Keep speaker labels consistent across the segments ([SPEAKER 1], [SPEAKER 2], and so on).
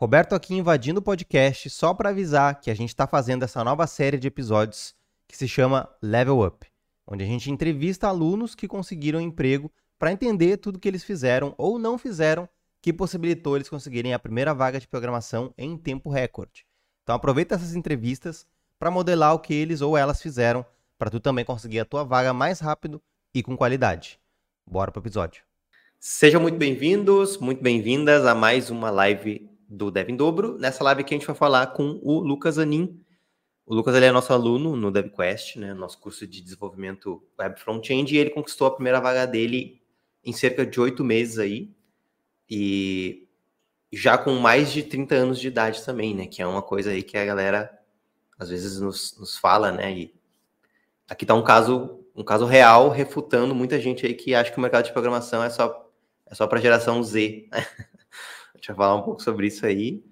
[SPEAKER 1] Roberto aqui invadindo o podcast só para avisar que a gente está fazendo essa nova série de episódios que se chama Level Up, onde a gente entrevista alunos que conseguiram emprego para entender tudo que eles fizeram ou não fizeram que possibilitou eles conseguirem a primeira vaga de programação em tempo recorde. Então aproveita essas entrevistas para modelar o que eles ou elas fizeram para tu também conseguir a tua vaga mais rápido e com qualidade. Bora pro episódio. Sejam muito bem-vindos, muito bem-vindas a mais uma live do Dev em Dobro. Nessa live aqui a gente vai falar com o Lucas Anin. O Lucas ele é nosso aluno no DevQuest, né, nosso curso de desenvolvimento web front-end, e ele conquistou a primeira vaga dele em cerca de oito meses aí, e já com mais de 30 anos de idade também, né, que é uma coisa aí que a galera às vezes nos, nos fala, né, e aqui está um caso, um caso real refutando muita gente aí que acha que o mercado de programação é só, é só para geração Z? A gente vai falar um pouco sobre isso aí.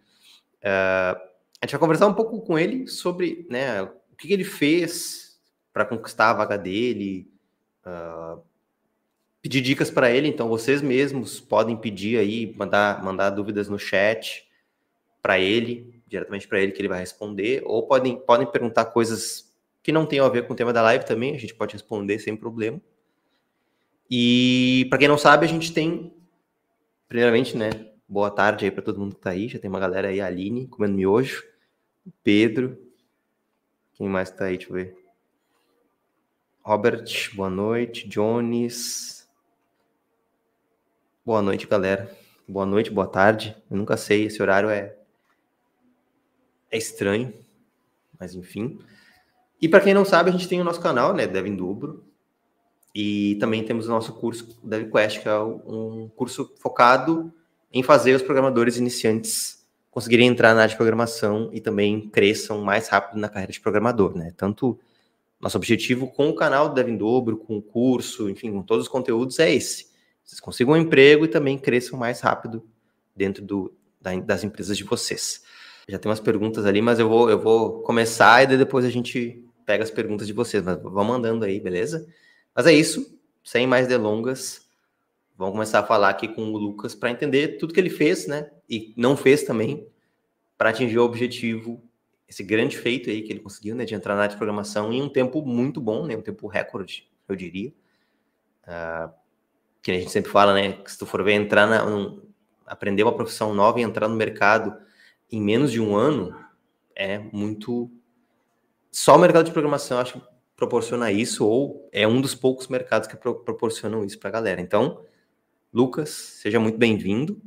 [SPEAKER 1] Uh, a gente vai conversar um pouco com ele sobre né, o que, que ele fez para conquistar a vaga dele, uh, pedir dicas para ele. Então, vocês mesmos podem pedir aí, mandar, mandar dúvidas no chat para ele, diretamente para ele, que ele vai responder, ou podem, podem perguntar coisas que não tenham a ver com o tema da live também, a gente pode responder sem problema. E para quem não sabe, a gente tem, primeiramente, né, Boa tarde aí para todo mundo que tá aí. Já tem uma galera aí, Aline, comendo miojo. Pedro. Quem mais tá aí? Deixa eu ver. Robert, boa noite. Jones. Boa noite, galera. Boa noite, boa tarde. Eu nunca sei, esse horário é é estranho, mas enfim. E para quem não sabe, a gente tem o nosso canal, né, Dev em Dobro. E também temos o nosso curso DevQuest, que é um curso focado em fazer os programadores iniciantes conseguirem entrar na área de programação e também cresçam mais rápido na carreira de programador, né? Tanto nosso objetivo com o canal do Dev em Dobro, com o curso, enfim, com todos os conteúdos é esse. Vocês consigam um emprego e também cresçam mais rápido dentro do, das empresas de vocês. Já tem umas perguntas ali, mas eu vou, eu vou começar e depois a gente pega as perguntas de vocês. Mas vão mandando aí, beleza? Mas é isso. Sem mais delongas, Vamos começar a falar aqui com o Lucas para entender tudo que ele fez, né? E não fez também para atingir o objetivo, esse grande feito aí que ele conseguiu, né? De entrar na área de programação em um tempo muito bom, né? Um tempo recorde, eu diria. Uh, que a gente sempre fala, né? Que se tu for ver entrar na, um, aprender uma profissão nova e entrar no mercado em menos de um ano é muito. Só o mercado de programação acho que proporciona isso, ou é um dos poucos mercados que pro, proporcionam isso para a galera. Então, Lucas, seja muito bem-vindo.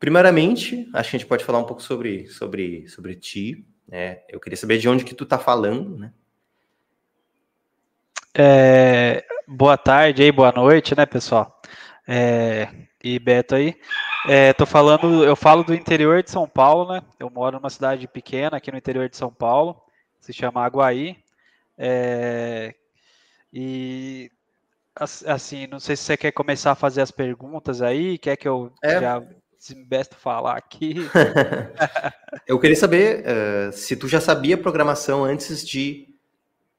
[SPEAKER 1] Primeiramente, acho que a gente pode falar um pouco sobre, sobre, sobre ti. Né? Eu queria saber de onde que tu está falando, né?
[SPEAKER 2] É, boa tarde aí, boa noite, né, pessoal? É, e Beto aí. É, tô falando, eu falo do interior de São Paulo, né? Eu moro numa cidade pequena aqui no interior de São Paulo, se chama Aguaí. É, e assim, não sei se você quer começar a fazer as perguntas aí, quer que eu é. já se besta falar aqui.
[SPEAKER 1] eu queria saber uh, se tu já sabia programação antes de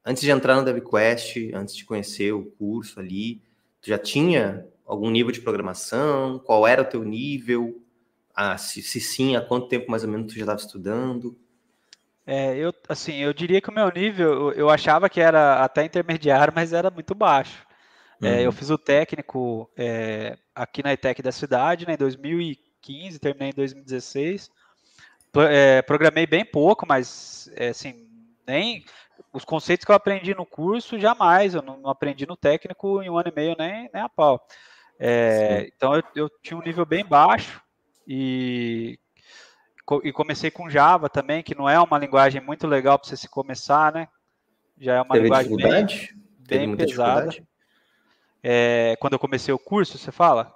[SPEAKER 1] antes de entrar no DevQuest, antes de conhecer o curso ali, tu já tinha algum nível de programação? Qual era o teu nível? Ah, se, se sim, há quanto tempo mais ou menos tu já estava estudando?
[SPEAKER 2] É, eu, assim, eu diria que o meu nível, eu achava que era até intermediário, mas era muito baixo. Uhum. É, eu uhum. fiz o técnico é, aqui na ETEC da cidade, né, em 2015, terminei em 2016. É, programei bem pouco, mas é, assim, nem os conceitos que eu aprendi no curso, jamais. Eu não, não aprendi no técnico em um ano e meio nem, nem a pau. É, então eu, eu, tinha um nível bem baixo e, e comecei com Java também, que não é uma linguagem muito legal para você se começar, né? Já é uma
[SPEAKER 1] Teve
[SPEAKER 2] linguagem
[SPEAKER 1] bem,
[SPEAKER 2] bem pesada. É, quando eu comecei o curso, você fala?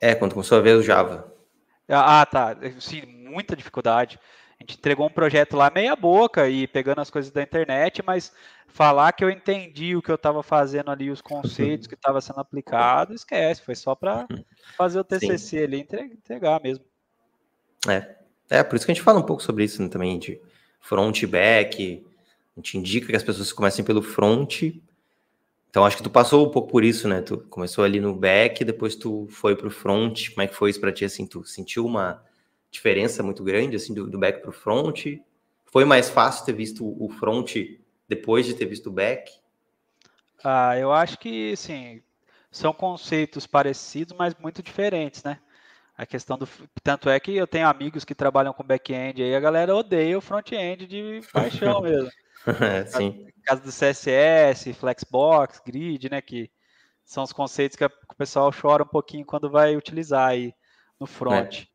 [SPEAKER 1] É, quando começou a ver o Java.
[SPEAKER 2] Ah, tá. Sim, muita dificuldade. A gente entregou um projeto lá meia boca e pegando as coisas da internet, mas falar que eu entendi o que eu estava fazendo ali, os conceitos que estava sendo aplicado, esquece. Foi só para fazer o TCC Sim. ali entregar mesmo.
[SPEAKER 1] É. é, por isso que a gente fala um pouco sobre isso né, também, de front e back. A gente indica que as pessoas comecem pelo front então acho que tu passou um pouco por isso, né? Tu começou ali no back, depois tu foi para o front. Como é que foi isso para ti? Assim, tu sentiu uma diferença muito grande, assim, do, do back para o front? Foi mais fácil ter visto o front depois de ter visto o back?
[SPEAKER 2] Ah, eu acho que, sim, são conceitos parecidos, mas muito diferentes, né? A questão do. Tanto é que eu tenho amigos que trabalham com back-end aí, a galera odeia o front-end de paixão mesmo.
[SPEAKER 1] Sim.
[SPEAKER 2] No caso do CSS, Flexbox, Grid, né? Que são os conceitos que, o pessoal chora um pouquinho quando vai utilizar aí no front.
[SPEAKER 1] É.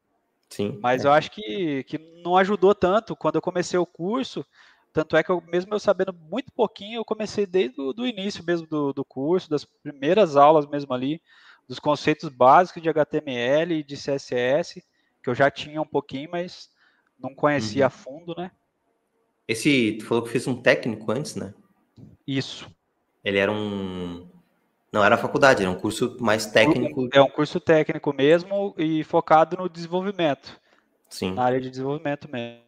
[SPEAKER 1] Sim.
[SPEAKER 2] Mas
[SPEAKER 1] é.
[SPEAKER 2] eu acho que, que não ajudou tanto. Quando eu comecei o curso, tanto é que eu, mesmo eu sabendo muito pouquinho, eu comecei desde o do início mesmo do, do curso, das primeiras aulas mesmo ali, dos conceitos básicos de HTML e de CSS, que eu já tinha um pouquinho, mas não conhecia uhum. a fundo, né?
[SPEAKER 1] Esse, tu falou que fez um técnico antes, né?
[SPEAKER 2] Isso.
[SPEAKER 1] Ele era um. Não era faculdade, era um curso mais técnico.
[SPEAKER 2] É um curso técnico mesmo e focado no desenvolvimento.
[SPEAKER 1] Sim.
[SPEAKER 2] Na área de desenvolvimento mesmo.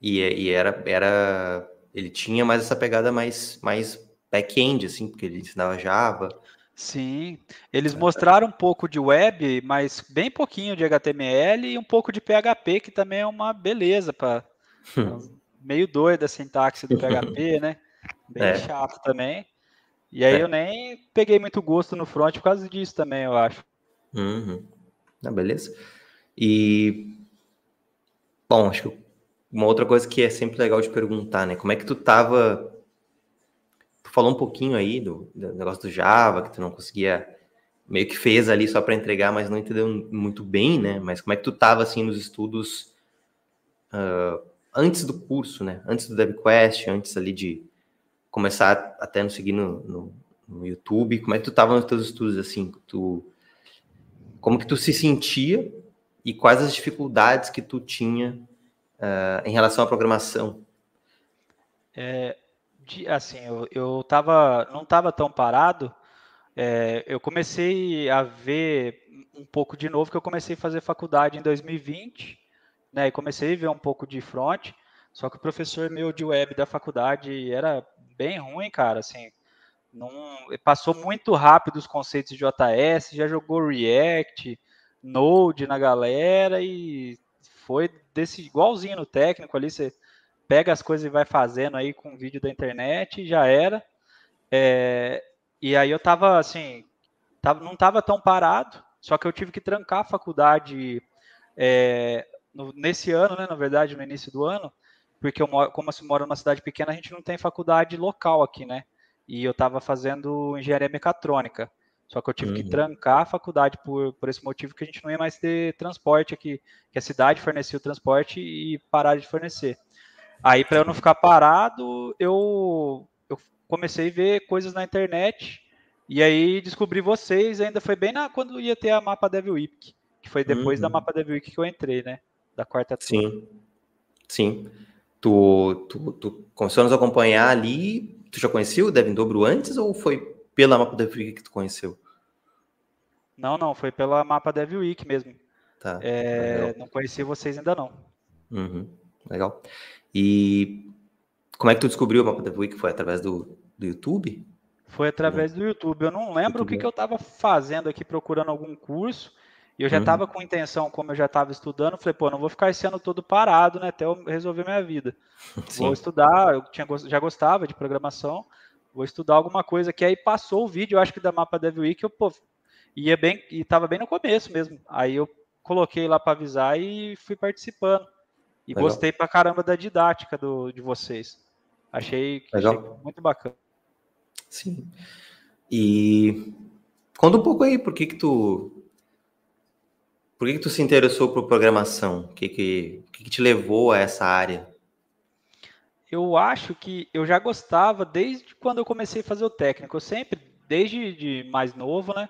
[SPEAKER 1] E, e era, era. Ele tinha mais essa pegada mais, mais back-end, assim, porque ele ensinava Java.
[SPEAKER 2] Sim, eles mostraram um pouco de web, mas bem pouquinho de HTML e um pouco de PHP, que também é uma beleza para meio doida a sintaxe do PHP, né? Bem é. chato também. E aí é. eu nem peguei muito gosto no front por causa disso também, eu acho.
[SPEAKER 1] Uhum. Ah, beleza. E bom, acho que uma outra coisa que é sempre legal de perguntar, né? Como é que tu tava falou um pouquinho aí do, do, negócio do Java, que tu não conseguia, meio que fez ali só para entregar, mas não entendeu muito bem, né? Mas como é que tu tava, assim, nos estudos uh, antes do curso, né? Antes do DevQuest, antes ali de começar até nos seguir no, no, no, YouTube, como é que tu tava nos teus estudos, assim? Tu, como que tu se sentia e quais as dificuldades que tu tinha uh, em relação à programação?
[SPEAKER 2] É, de, assim, eu, eu tava, não estava tão parado. É, eu comecei a ver um pouco de novo, que eu comecei a fazer faculdade em 2020, né? E comecei a ver um pouco de front. Só que o professor meu de web da faculdade era bem ruim, cara. Assim, não, passou muito rápido os conceitos de JS, já jogou React, Node na galera e foi desse igualzinho no técnico ali. Você pega as coisas e vai fazendo aí com vídeo da internet e já era. É, e aí eu tava assim, tava, não tava tão parado, só que eu tive que trancar a faculdade é, no, nesse ano, né, na verdade, no início do ano, porque eu moro, como eu moro numa cidade pequena, a gente não tem faculdade local aqui, né? E eu estava fazendo engenharia mecatrônica. Só que eu tive uhum. que trancar a faculdade por, por esse motivo que a gente não ia mais ter transporte aqui, que a cidade fornecia o transporte e parar de fornecer. Aí, para eu não ficar parado, eu, eu comecei a ver coisas na internet. E aí descobri vocês, ainda foi bem na, quando ia ter a Mapa Devil Week, que foi depois uhum. da Mapa Devil Week que eu entrei, né? Da quarta
[SPEAKER 1] turma. Sim, sim. Tu, tu, tu começou a nos acompanhar ali, tu já conhecia o Devin Dobro antes ou foi pela Mapa Devil Week que tu conheceu?
[SPEAKER 2] Não, não, foi pela Mapa Devil Week mesmo.
[SPEAKER 1] Tá.
[SPEAKER 2] É, não conhecia vocês ainda não.
[SPEAKER 1] Uhum, legal. E como é que tu descobriu o Mapa da Week? Foi através do, do YouTube?
[SPEAKER 2] Foi através do YouTube. Eu não lembro YouTube. o que, que eu estava fazendo aqui, procurando algum curso. E eu já estava uhum. com intenção, como eu já estava estudando, falei, pô, não vou ficar esse ano todo parado, né? Até eu resolver minha vida. Sim. Vou estudar, eu tinha, já gostava de programação, vou estudar alguma coisa que aí passou o vídeo, eu acho que da Mapa Dev Week, eu, pô, ia bem, e estava bem no começo mesmo. Aí eu coloquei lá para avisar e fui participando. E Legal. gostei pra caramba da didática do, de vocês. Achei, achei, muito bacana.
[SPEAKER 1] Sim. E conta um pouco aí, por que que tu por que, que tu se interessou por programação? O que que, que que te levou a essa área?
[SPEAKER 2] Eu acho que eu já gostava desde quando eu comecei a fazer o técnico. Eu sempre, desde de mais novo, né,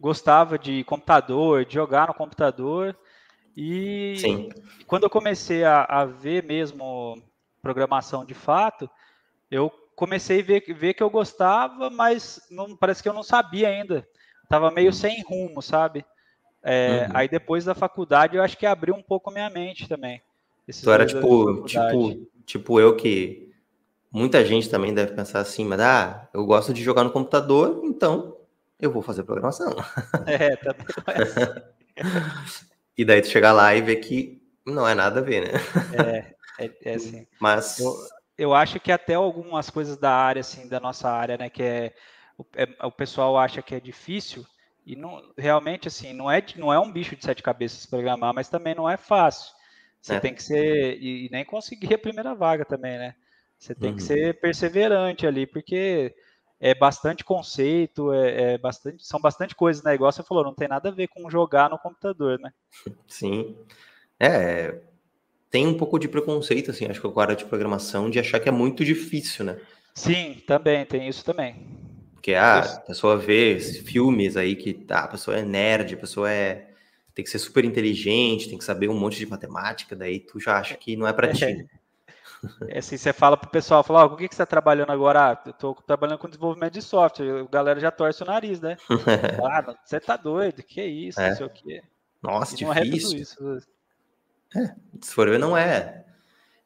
[SPEAKER 2] gostava de computador, de jogar no computador. E
[SPEAKER 1] Sim.
[SPEAKER 2] quando eu comecei a, a, ver mesmo programação de fato, eu comecei a ver, ver que eu gostava, mas não, parece que eu não sabia ainda. Tava meio uhum. sem rumo, sabe? É, uhum. Aí depois da faculdade eu acho que abriu um pouco a minha mente também.
[SPEAKER 1] Tu era tipo, tipo, tipo eu que muita gente também deve pensar assim, mas ah, eu gosto de jogar no computador, então eu vou fazer programação.
[SPEAKER 2] É, também é.
[SPEAKER 1] E daí tu chegar lá e ver que Não é nada a ver, né?
[SPEAKER 2] É, é, é assim.
[SPEAKER 1] Mas.
[SPEAKER 2] Eu, eu acho que até algumas coisas da área, assim, da nossa área, né, que é é, o pessoal acha que é difícil, e não, realmente, assim, não é, não é um bicho de sete cabeças programar, mas também não é fácil. Você é. tem que ser, e, e, nem conseguir a primeira vaga também, né? Você tem uhum. que ser perseverante ali, porque é bastante conceito, é, é, bastante, são bastante coisas, né? Igual você falou, não tem nada a ver com jogar no computador, né?
[SPEAKER 1] Sim. É, tem um pouco de preconceito, assim, acho que agora de programação, de achar que é muito difícil, né?
[SPEAKER 2] Sim, também, tem isso também.
[SPEAKER 1] Porque ah, a pessoa vê filmes aí que ah, a pessoa é nerd, a pessoa é tem que ser super inteligente, tem que saber um monte de matemática, daí tu já acha que não é para ti. Né?
[SPEAKER 2] É assim, você fala pro pessoal, fala, oh, o que, que você está trabalhando agora? Ah, eu tô trabalhando com desenvolvimento de software. A galera já torce o nariz, né? ah, você tá doido, que isso, é. não sei o quê.
[SPEAKER 1] Nossa, e é difícil. É. É, se for ver, não é.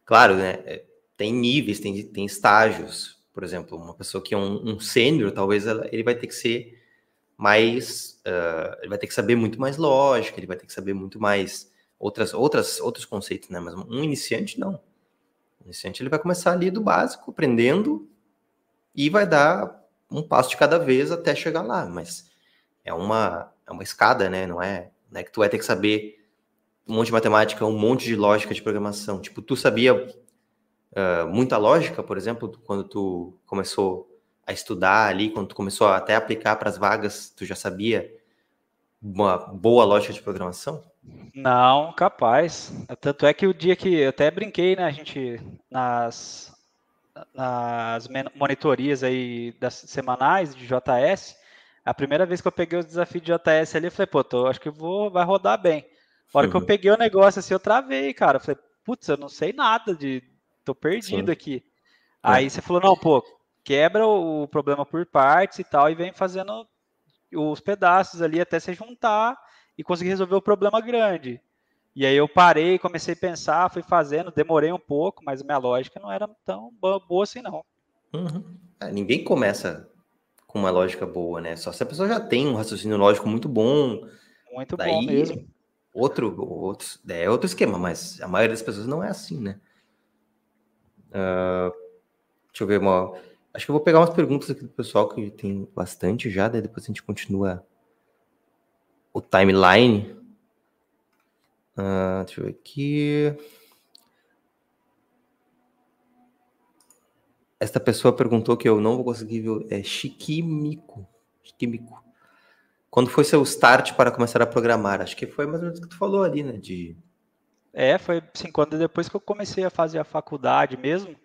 [SPEAKER 1] Claro, né? É, tem níveis, tem, tem estágios. Por exemplo, uma pessoa que é um, um sênior, talvez ela, ele vai ter que ser mais. Uh, ele vai ter que saber muito mais lógica, ele vai ter que saber muito mais outras, outras, outros conceitos, né? Mas um iniciante, não. O iniciante ele vai começar ali do básico, aprendendo, e vai dar um passo de cada vez até chegar lá. Mas é uma, é uma escada, né? Não é, não é que tu vai ter que saber um monte de matemática, um monte de lógica de programação. Tipo, tu sabia uh, muita lógica, por exemplo, quando tu começou a estudar ali, quando tu começou a até aplicar para as vagas, tu já sabia uma boa lógica de programação?
[SPEAKER 2] Não, capaz. Tanto é que o dia que eu até brinquei, né, a gente nas nas monitorias aí das semanais de JS, a primeira vez que eu peguei os desafios de JS ali, eu falei, pô, tô, acho que vou vai rodar bem. A hora uhum. que eu uhum. peguei o negócio assim, eu travei, cara. Eu falei, putz, eu não sei nada de. Tô perdido Sim. aqui. É. Aí você falou, não, pô, quebra o problema por partes e tal, e vem fazendo os pedaços ali até se juntar e conseguir resolver o problema grande. E aí eu parei, comecei a pensar, fui fazendo, demorei um pouco, mas minha lógica não era tão boa assim, não.
[SPEAKER 1] Uhum. É, ninguém começa com uma lógica boa, né? Só se a pessoa já tem um raciocínio lógico muito bom.
[SPEAKER 2] Muito daí, bom mesmo
[SPEAKER 1] outro, outro, é outro esquema, mas a maioria das pessoas não é assim, né? Uh, deixa eu ver uma. Acho que eu vou pegar umas perguntas aqui do pessoal que tem bastante já, daí depois a gente continua o timeline. Uh, deixa eu ver aqui. Esta pessoa perguntou que eu não vou conseguir ver. É Chiquimico. Chiquimico. Quando foi seu start para começar a programar? Acho que foi mais ou menos o que tu falou ali, né? De...
[SPEAKER 2] É, foi assim, quando depois que eu comecei a fazer a faculdade mesmo,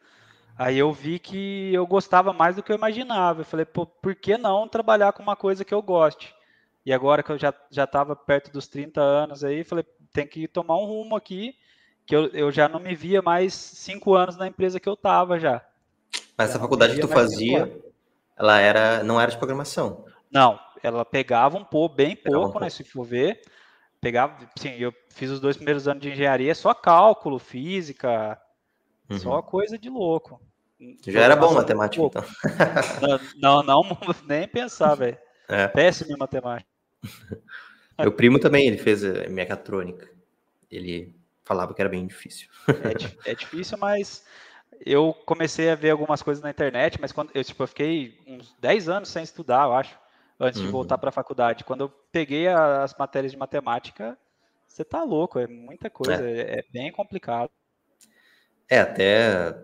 [SPEAKER 2] aí eu vi que eu gostava mais do que eu imaginava. Eu falei, pô, por que não trabalhar com uma coisa que eu goste? E agora que eu já já estava perto dos 30 anos aí, falei, tem que tomar um rumo aqui, que eu, eu já não me via mais cinco anos na empresa que eu estava já.
[SPEAKER 1] Mas essa faculdade que tu fazia, ela era não era de programação?
[SPEAKER 2] Não, ela pegava um pouco, bem pouco, um né? Se for ver. Pegava, sim, eu fiz os dois primeiros anos de engenharia, só cálculo, física, uhum. só coisa de louco.
[SPEAKER 1] Já era bom matemática, então.
[SPEAKER 2] não, não, não, nem pensar, velho. É. Péssimo em matemática.
[SPEAKER 1] Meu primo também, ele fez eh, mecatrônica. Ele falava que era bem difícil.
[SPEAKER 2] É, é, difícil, mas eu comecei a ver algumas coisas na internet, mas quando eu, tipo, eu fiquei uns 10 anos sem estudar, eu acho antes uhum. de voltar para a faculdade. Quando eu peguei as matérias de matemática, você tá louco, é muita coisa, é, é bem complicado.
[SPEAKER 1] É, até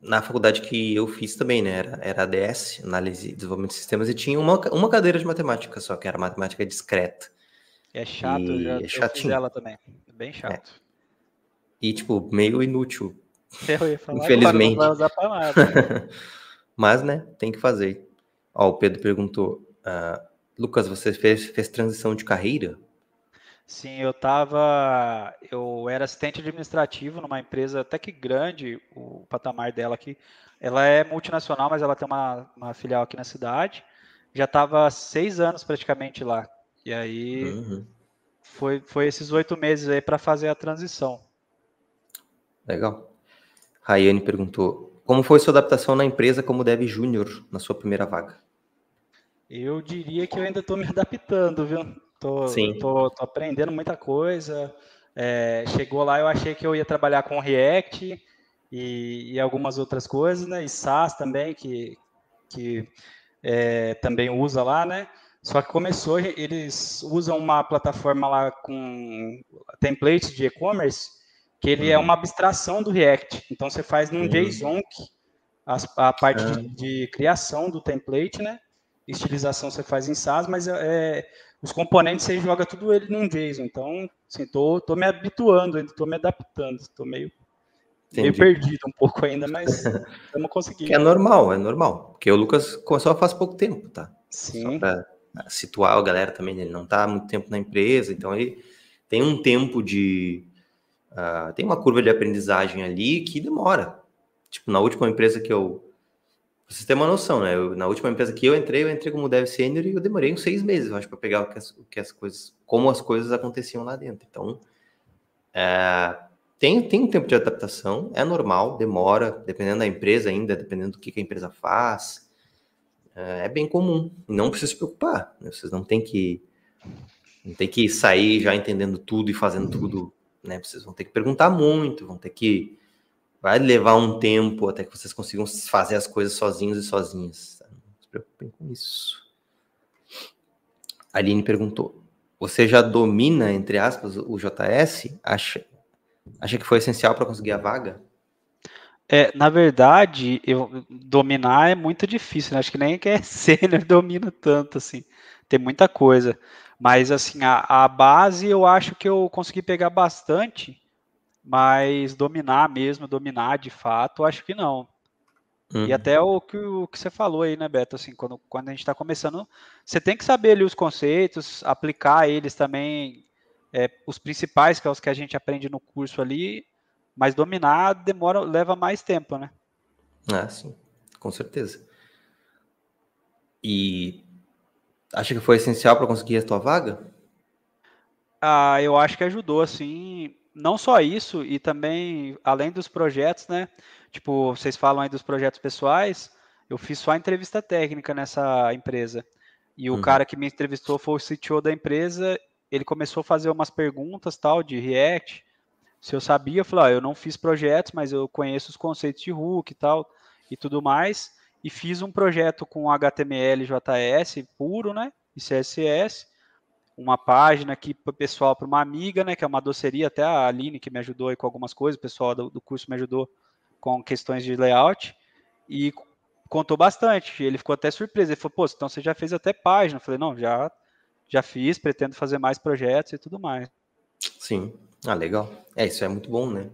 [SPEAKER 1] na faculdade que eu fiz também, né? Era, era ADS, Análise e Desenvolvimento de Sistemas, e tinha uma, uma cadeira de matemática só, que era matemática discreta.
[SPEAKER 2] É chato, e já, é chatinho. ela também. É bem chato. É.
[SPEAKER 1] E, tipo, meio inútil.
[SPEAKER 2] Eu ia falar
[SPEAKER 1] Infelizmente. Agora, não vai usar pra nada. Mas, né, tem que fazer. Ó, o Pedro perguntou: Uh, Lucas, você fez, fez transição de carreira?
[SPEAKER 2] Sim, eu estava. Eu era assistente administrativo numa empresa até que grande, o patamar dela aqui. Ela é multinacional, mas ela tem uma, uma filial aqui na cidade. Já estava seis anos praticamente lá. E aí uhum. foi, foi esses oito meses aí para fazer a transição.
[SPEAKER 1] Legal. Rayane perguntou: como foi sua adaptação na empresa como dev júnior na sua primeira vaga?
[SPEAKER 2] Eu diria que eu ainda estou me adaptando, viu? Tô. Tô, tô, aprendendo muita coisa. É, chegou lá, eu achei que eu ia trabalhar com React e, e algumas outras coisas, né? E SAS também, que, que é, também usa lá, né? Só que começou, eles usam uma plataforma lá com templates de e-commerce, que ele é uhum. é uma abstração do React. Então você faz num uhum. JSON a, a parte de, é. de, criação do template, né? Estilização você faz em SAS, mas é, os componentes você joga tudo ele num JSON. Então, assim, tô, tô me habituando, tô me adaptando, tô meio, meio perdido um pouco ainda, mas estamos conseguindo.
[SPEAKER 1] É normal, é normal. Porque o Lucas começou faz pouco tempo, tá?
[SPEAKER 2] Sim.
[SPEAKER 1] Só pra situar a galera também, ele não tá há muito tempo na empresa, então ele tem um tempo de. Uh, tem uma curva de aprendizagem ali que demora. Tipo, na última empresa que eu Vocês terem uma noção, né? Eu, na última empresa que eu entrei, eu entrei como dev sênior e eu demorei uns seis meses, eu acho, para pegar o que, as, o que, as, coisas, como as coisas aconteciam lá dentro. Então, é, tem, tem um tempo de adaptação, é normal, demora, dependendo da empresa ainda, dependendo do que, que a empresa faz. É, é bem comum. Não precisa se preocupar. Né? Vocês não tem que não tem que sair já entendendo tudo e fazendo tudo, né? Vocês vão ter que perguntar muito, vão ter que Vai levar um tempo até que vocês consigam fazer as coisas sozinhos e sozinhas. Não se preocupem com isso. A Aline perguntou: Você já domina, entre aspas, o JS? Acha, acha que foi essencial para conseguir a vaga?
[SPEAKER 2] É, na verdade, eu dominar é muito difícil, né? Acho que nem quem é sênior domina tanto, assim. Tem muita coisa. Mas, assim, a, a base eu acho que eu consegui pegar bastante mas dominar mesmo, dominar de fato, acho que não. Uhum. E até o que, o que você falou aí, né, Beto? Assim, quando, quando a gente está começando, você tem que saber ali os conceitos, aplicar eles também, é, os principais, que é os que a gente aprende no curso ali, mas dominar demora, leva mais tempo, né?
[SPEAKER 1] Ah, sim, com certeza. E acha que foi essencial para conseguir a tua vaga?
[SPEAKER 2] Ah, eu acho que ajudou, assim, não só isso, e também, além dos projetos, né? Tipo, vocês falam aí dos projetos pessoais, eu fiz só a entrevista técnica nessa empresa. E o uhum. cara que me entrevistou foi o CTO da empresa, ele começou a fazer umas perguntas, tal, de React. Se eu sabia, eu falei, ó, eu não fiz projetos, mas eu conheço os conceitos de hook e tal, e tudo mais. E fiz um projeto com HTML, JS puro, né? E CSS uma página aqui para pessoal, para uma amiga, né, que é uma doceria, até a Aline que me ajudou aí com algumas coisas, o pessoal do, do curso me ajudou com questões de layout e contou bastante. Ele ficou até surpreso. Ele falou: "Pô, então você já fez até página?" Eu falei: "Não, já já fiz, pretendo fazer mais projetos e tudo mais."
[SPEAKER 1] Sim. Ah, legal. É, isso é muito bom, né?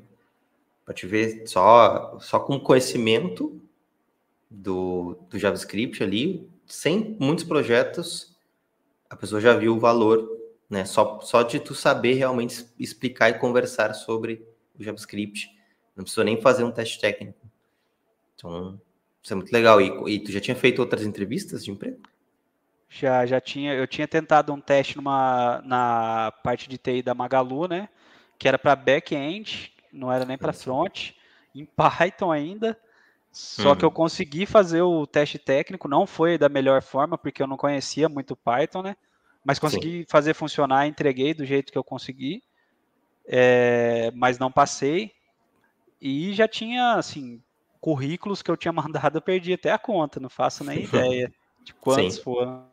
[SPEAKER 1] Para te ver só só com conhecimento do, do JavaScript ali, sem muitos projetos, a pessoa já viu o valor, né? Só, só de tu saber realmente explicar e conversar sobre o JavaScript. Não precisa nem fazer um teste técnico. Então, isso é muito legal. E, e tu já tinha feito outras entrevistas de emprego?
[SPEAKER 2] Já, já tinha. Eu tinha tentado um teste numa, na parte de TI da Magalu, né? Que era para back-end, não era nem para front, em Python ainda. Só uhum. que eu uhum. consegui fazer o teste técnico, não foi da melhor forma, porque eu não conhecia muito Python, né? Mas consegui Sim. fazer funcionar, entreguei do jeito que eu consegui, é, mas não passei. E já tinha, assim, currículos que eu tinha mandado, eu perdi até a conta, não faço nem ideia de quantos Sim. foram.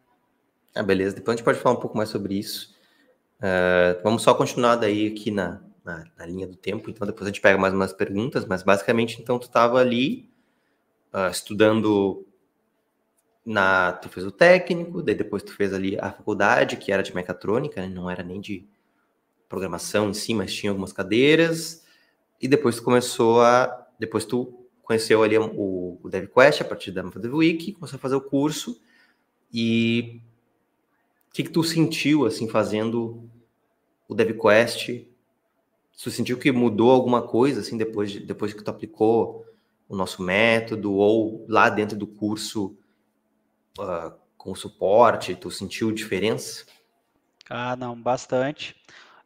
[SPEAKER 1] Ah, beleza, depois a gente pode falar um pouco mais sobre isso. Uh, vamos só continuar daí aqui na, na, na, linha do tempo, então depois a gente pega mais umas perguntas, mas basicamente, então, tu estava ali uh, estudando na tu fez o técnico, daí depois tu fez ali a faculdade, que era de mecatrônica, né? não era nem de programação em si, mas tinha algumas cadeiras. E depois tu começou a depois tu conheceu ali o, o DevQuest a partir da Week, começou a fazer o curso e o que, que tu sentiu assim fazendo o DevQuest? Tu sentiu que mudou alguma coisa assim depois de, depois que tu aplicou o nosso método, ou lá dentro do curso uh, com suporte, tu sentiu diferença?
[SPEAKER 2] Ah, não, bastante.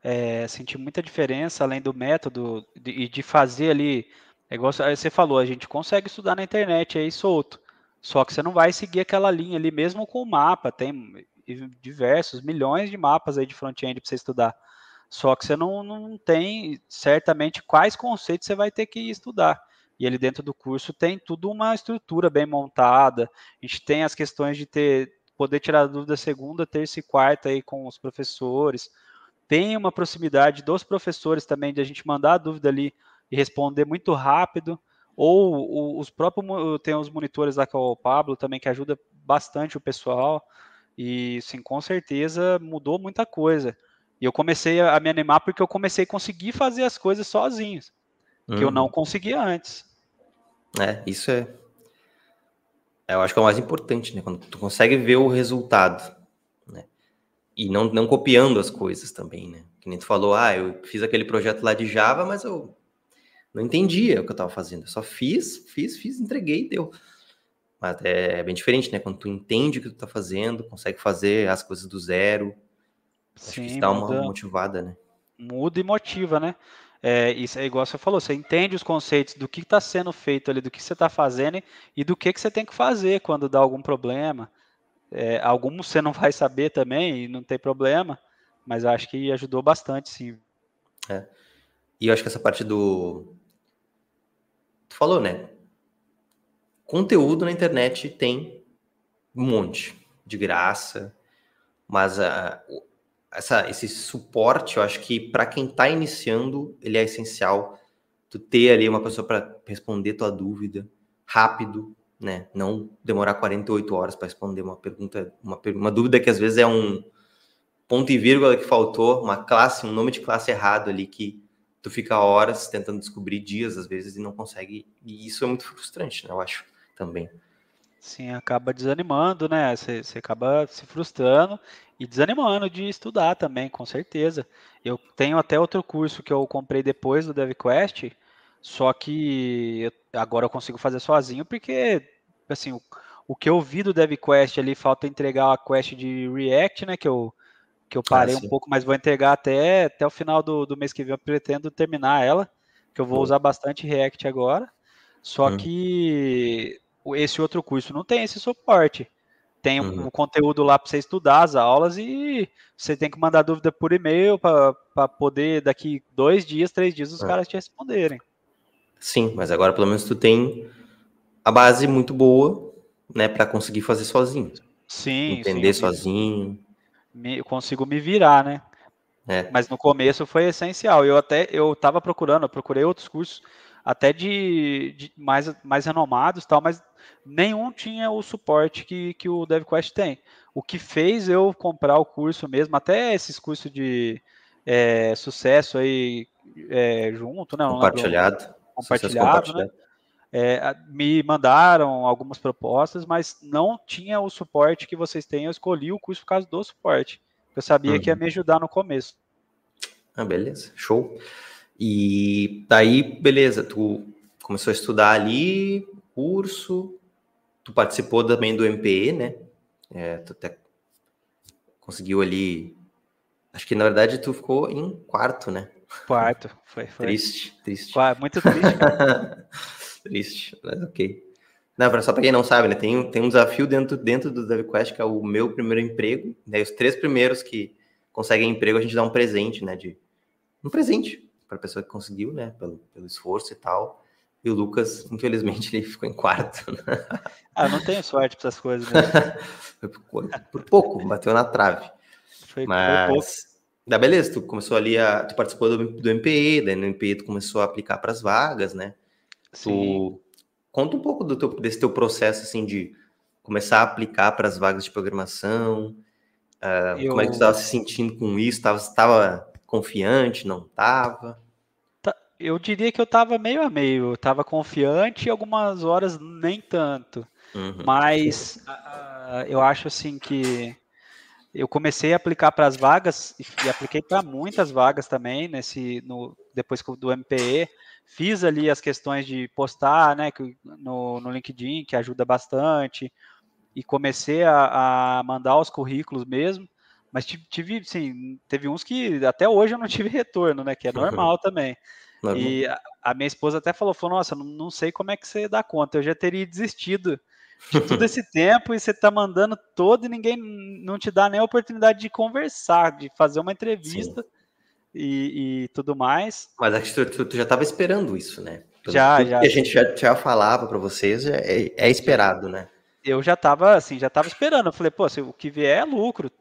[SPEAKER 2] É, senti muita diferença, além do método e de, de, fazer ali, é igual você falou, a gente consegue estudar na internet aí solto, só que você não vai seguir aquela linha ali, mesmo com o mapa, tem diversos, milhões de mapas aí de front-end para você estudar. só que você não, não tem certamente quais conceitos você vai ter que estudar. E ele dentro do curso tem tudo uma estrutura bem montada. A gente tem as questões de ter poder tirar dúvida segunda, terça e quarta aí com os professores. Tem uma proximidade dos professores também de a gente mandar a dúvida ali e responder muito rápido. Ou os próprios tem os monitores lá que é o Pablo também que ajuda bastante o pessoal. E sim, com certeza mudou muita coisa. E eu comecei a me animar porque eu comecei a conseguir fazer as coisas sozinhos, que eu não uhum. conseguia antes.
[SPEAKER 1] É, isso é. Eu acho que é o mais importante, né? Quando tu consegue ver o resultado, né? E não, não copiando as coisas também, né? Que nem tu falou, ah, eu fiz aquele projeto lá de Java, mas eu não entendia o que eu estava fazendo. Eu só fiz, fiz, fiz, entreguei e deu. Mas é bem diferente, né? Quando tu entende o que tu tá fazendo, consegue fazer as coisas do zero, Sim, acho que isso dá uma motivada, né?
[SPEAKER 2] Muda e motiva, né? É, isso é igual você falou, você entende os conceitos do que está sendo feito ali, do que você está fazendo e do que, que você tem que fazer quando dá algum problema. É, alguns você não vai saber também e não tem problema, mas eu acho que ajudou bastante, sim.
[SPEAKER 1] É. E eu acho que essa parte do. Tu falou, né? Conteúdo na internet tem um monte de graça, mas a, essa, esse suporte, eu acho que para quem está iniciando, ele é essencial. Tu ter ali uma pessoa para responder tua dúvida rápido, né? Não demorar 48 horas para responder uma pergunta, uma, uma dúvida que às vezes é um ponto e vírgula que faltou, uma classe, um nome de classe errado ali que tu fica horas tentando descobrir dias às vezes e não consegue. E isso é muito frustrante, né? Eu acho também.
[SPEAKER 2] Sim, acaba desanimando, né? Você, você acaba se frustrando e desanimando de estudar também, com certeza. Eu tenho até outro curso que eu comprei depois do DevQuest, só que agora eu consigo fazer sozinho, porque assim, o, o que eu vi do DevQuest ali, falta entregar a quest de React, né? Que eu, que eu ah, parei ah, um pouco, mas vou entregar até, até o final do, do mês que vem. Eu pretendo terminar ela, que eu vou usar bastante React agora. Só hum. que esse outro curso não tem esse suporte tem uhum. um conteúdo lá para você estudar as aulas e você tem que mandar dúvida por e-mail para poder, daqui dois dias, três dias, os é. caras te responderem.
[SPEAKER 1] Sim, mas agora pelo menos tu tem a base muito boa, né, para conseguir fazer sozinho.
[SPEAKER 2] Sim.
[SPEAKER 1] Entender
[SPEAKER 2] sim,
[SPEAKER 1] sozinho.
[SPEAKER 2] Me, consigo me virar, né? É. Mas no começo foi essencial. Eu até eu estava procurando, eu procurei outros cursos até de, de, mais, mais renomados tal, mas nenhum tinha o suporte que, que o DevQuest tem. O que fez eu comprar o curso mesmo, até esses cursos de é, sucesso aí é, junto, né?
[SPEAKER 1] Compartilhado.
[SPEAKER 2] Compartilhado, né? É, me mandaram algumas propostas, mas não tinha o suporte que vocês têm. Eu escolhi o curso por causa do suporte. Eu sabia uhum. que ia uhum. me ajudar no começo.
[SPEAKER 1] Ah, beleza, show. E daí, beleza, tu começou a estudar ali, curso, tu participou também do MPE, né? É, tu até conseguiu ali. Acho que na verdade tu ficou em quarto, né?
[SPEAKER 2] Quarto, foi. foi.
[SPEAKER 1] Triste, triste.
[SPEAKER 2] Muito triste.
[SPEAKER 1] triste, mas ok. Não, só para quem não sabe, né? Tem, tem um desafio dentro, dentro do DevQuest, que é o meu primeiro emprego. Né? Os três primeiros que conseguem emprego, a gente dá um presente, né? De, um presente para a pessoa que conseguiu, né? Pelo, pelo esforço e tal. E o Lucas, infelizmente, ele ficou em quarto. Né?
[SPEAKER 2] Ah, não tenho sorte para essas coisas. Né?
[SPEAKER 1] por, por, pouco, bateu na trave. Foi, Mas, pouco. Da beleza, tu começou ali a. Tu participou do, do MPE, daí no MPE tu começou a aplicar para as vagas, né? Sim. Tu conta um pouco do teu, desse teu processo assim de começar a aplicar para as vagas de programação. Uh, Eu... Como é que tu estava se sentindo com isso? Estava confiante? Não estava?
[SPEAKER 2] Eu diria que eu estava meio a meio. Eu estava confiante e algumas horas nem tanto. Uhum. Mas uh, eu acho assim que eu comecei a aplicar para as vagas e apliquei para muitas vagas também nesse no depois do MPE. Fiz ali as questões de postar, né, no, no LinkedIn, que ajuda bastante, e comecei a, a mandar os currículos mesmo. Mas tive, sim, teve uns que até hoje eu não tive retorno, né, que é normal uhum. também. E a, a, minha esposa até falou, falou, nossa, não, não sei como é que você dá conta, eu já teria desistido de todo esse tempo e você tá mandando todo e ninguém não te dá nem a oportunidade de conversar, de fazer uma entrevista. E, e tudo mais.
[SPEAKER 1] Mas acho que tu, tu já estava esperando isso, né?
[SPEAKER 2] Pelo já, já.
[SPEAKER 1] que a gente já, já falava para vocês é, é, esperado, né?
[SPEAKER 2] Eu já estava assim, já estava esperando. Eu falei, pô, se o que vier é lucro.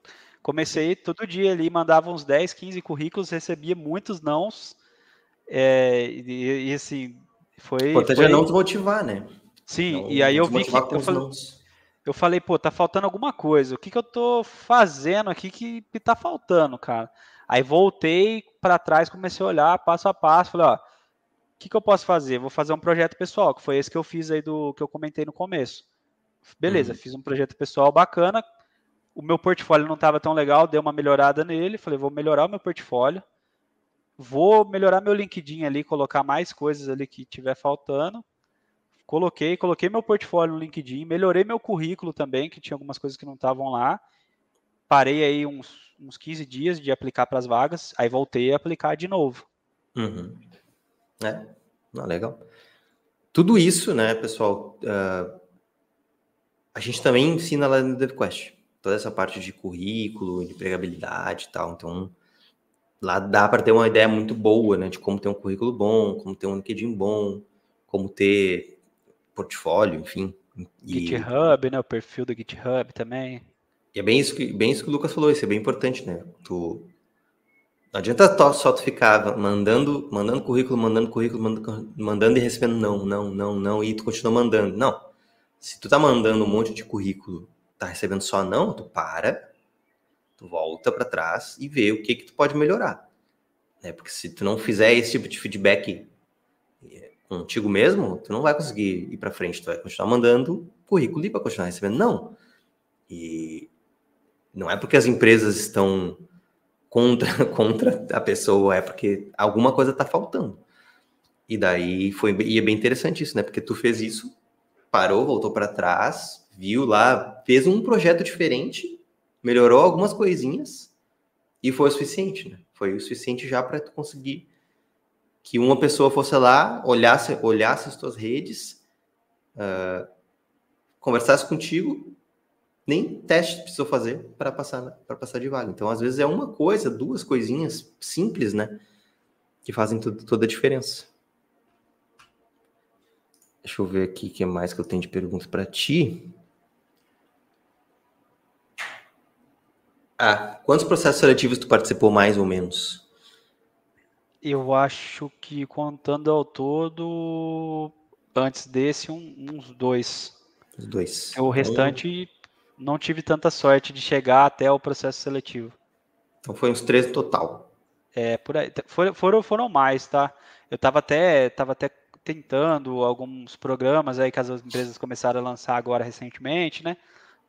[SPEAKER 2] Comecei todo dia ali, mandava uns 10, 15 currículos, recebia muitos nãos. É, e, e, assim, foi.
[SPEAKER 1] Importante
[SPEAKER 2] foi...
[SPEAKER 1] é não desmotivar, né?
[SPEAKER 2] Sim, não, e aí eu vi que. Eu falei, eu falei, pô, tá faltando alguma coisa. O que, que eu tô fazendo aqui que, tá faltando, cara? Aí voltei para trás, comecei a olhar passo a passo, falei, ó, o que, que eu posso fazer? Vou fazer um projeto pessoal, que foi esse que eu fiz aí do que eu comentei no começo. Beleza, uhum. fiz um projeto pessoal bacana, o meu portfólio não estava tão legal, dei uma melhorada nele, falei, vou melhorar o meu portfólio, vou melhorar meu LinkedIn ali, colocar mais coisas ali que tiver faltando. Coloquei, coloquei meu portfólio no LinkedIn, melhorei meu currículo também, que tinha algumas coisas que não estavam lá. Parei aí uns, uns 15 dias de aplicar para as vagas, aí voltei a aplicar de novo.
[SPEAKER 1] Uhum. É, não, legal. Tudo isso, né, pessoal, uh, a gente também ensina lá no DevQuest toda essa parte de currículo, de empregabilidade e tal. Então, lá dá para ter uma ideia muito boa, né, de como ter um currículo bom, como ter um LinkedIn bom, como ter portfólio, enfim.
[SPEAKER 2] E... GitHub, né, o perfil do GitHub também.
[SPEAKER 1] E é bem isso que, bem isso que o Lucas falou, isso é bem importante, né? Tu não adianta só tu ficar mandando, mandando currículo, mandando currículo, mandando, mandando e recebendo não, não, não, não, e tu continua mandando. Não. Se tu tá mandando um monte de currículo tá recebendo só não, tu para, tu volta para trás e vê o que que tu pode melhorar. Né? Porque se tu não fizer esse tipo de feedback eh, contigo mesmo, tu não vai conseguir ir para frente, tu vai continuar mandando currículo para continuar recebendo não. E não é porque as empresas estão contra contra a pessoa, é porque alguma coisa está faltando. E daí foi e é bem interessante isso, né? Porque tu fez isso, parou, voltou para trás, viu lá, fez um projeto diferente, melhorou algumas coisinhas e foi o suficiente, né? Foi o suficiente já para tu conseguir que uma pessoa fosse lá, olhasse, olhasse as tuas redes, uh, conversasse contigo, nem teste precisou fazer para passar para passar de vaga. Então, às vezes é uma coisa, duas coisinhas simples, né, que fazem tudo, toda a diferença. Deixa eu ver aqui o que mais que eu tenho de perguntas para ti. Ah, quantos processos seletivos tu participou mais ou menos?
[SPEAKER 2] Eu acho que contando ao todo, antes desse, um, uns dois.
[SPEAKER 1] Os dois.
[SPEAKER 2] O restante um... não tive tanta sorte de chegar até o processo seletivo.
[SPEAKER 1] Então foi uns três no total.
[SPEAKER 2] É, por aí. Foram, foram mais, tá? Eu estava até, tava até tentando alguns programas aí que as empresas começaram a lançar agora recentemente, né?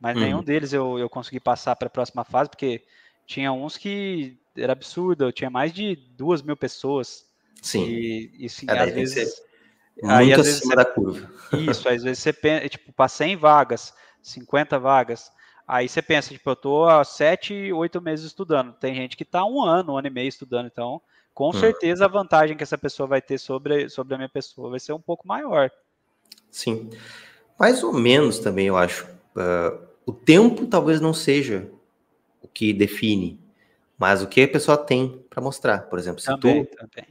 [SPEAKER 2] Mas uhum. nenhum deles eu, eu consegui passar para a próxima fase, porque tinha uns que era absurdo, eu tinha mais de duas mil pessoas.
[SPEAKER 1] Sim.
[SPEAKER 2] E, e sim, é, às vezes.
[SPEAKER 1] Aí, às vezes, você, da curva.
[SPEAKER 2] Isso, às vezes você pensa, tipo, para 100 vagas, 50 vagas, aí você pensa, tipo, eu tô há 7, 8 meses estudando. Tem gente que está um ano, um ano e meio estudando, então, com hum. certeza a vantagem que essa pessoa vai ter sobre, sobre a minha pessoa vai ser um pouco maior.
[SPEAKER 1] Sim. Mais ou menos também, eu acho. Uh, o tempo talvez não seja o que define, mas o que a pessoa tem para mostrar. Por exemplo, se também, tu, também.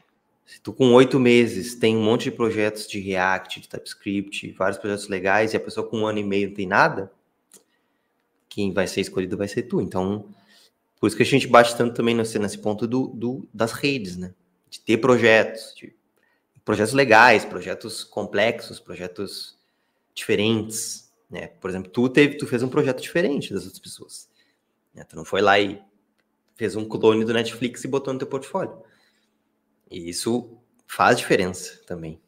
[SPEAKER 1] se tu com oito meses tem um monte de projetos de React, de TypeScript, vários projetos legais, e a pessoa com um ano e meio não tem nada, quem vai ser escolhido vai ser tu. Então, por isso que a gente bate tanto também nesse, nesse ponto do, do, das redes, né? De ter projetos, de, projetos legais, projetos complexos, projetos diferentes, né? Por exemplo, tu teve, tu fez um projeto diferente das outras pessoas. Né? Tu não foi lá e fez um clone do Netflix e botou no teu portfólio. E isso faz diferença também.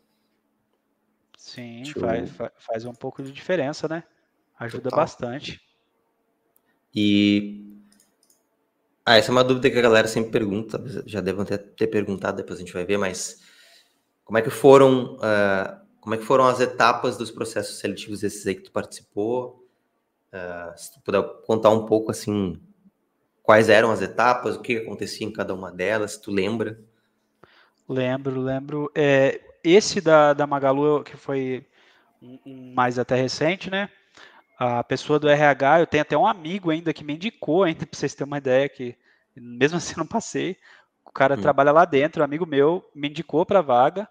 [SPEAKER 2] Sim, faz, faz um pouco de diferença, né? Ajuda Total. bastante.
[SPEAKER 1] E ah, essa é uma dúvida que a galera sempre pergunta, já devem ter, ter perguntado, depois a gente vai ver, mas como é que foram uh, como é que foram as etapas dos processos seletivos esses aí que tu participou? Uh, se tu puder contar um pouco, assim, quais eram as etapas, o que acontecia em cada uma delas, se tu lembra?
[SPEAKER 2] Lembro, lembro. É, esse da, da Magalu, que foi um, um mais até recente, né? A pessoa do RH, eu tenho até um amigo ainda que me indicou ainda, para vocês terem uma ideia, que mesmo assim não passei. cara hum. trabalha lá dentro, um amigo meu me indicou para a vaga.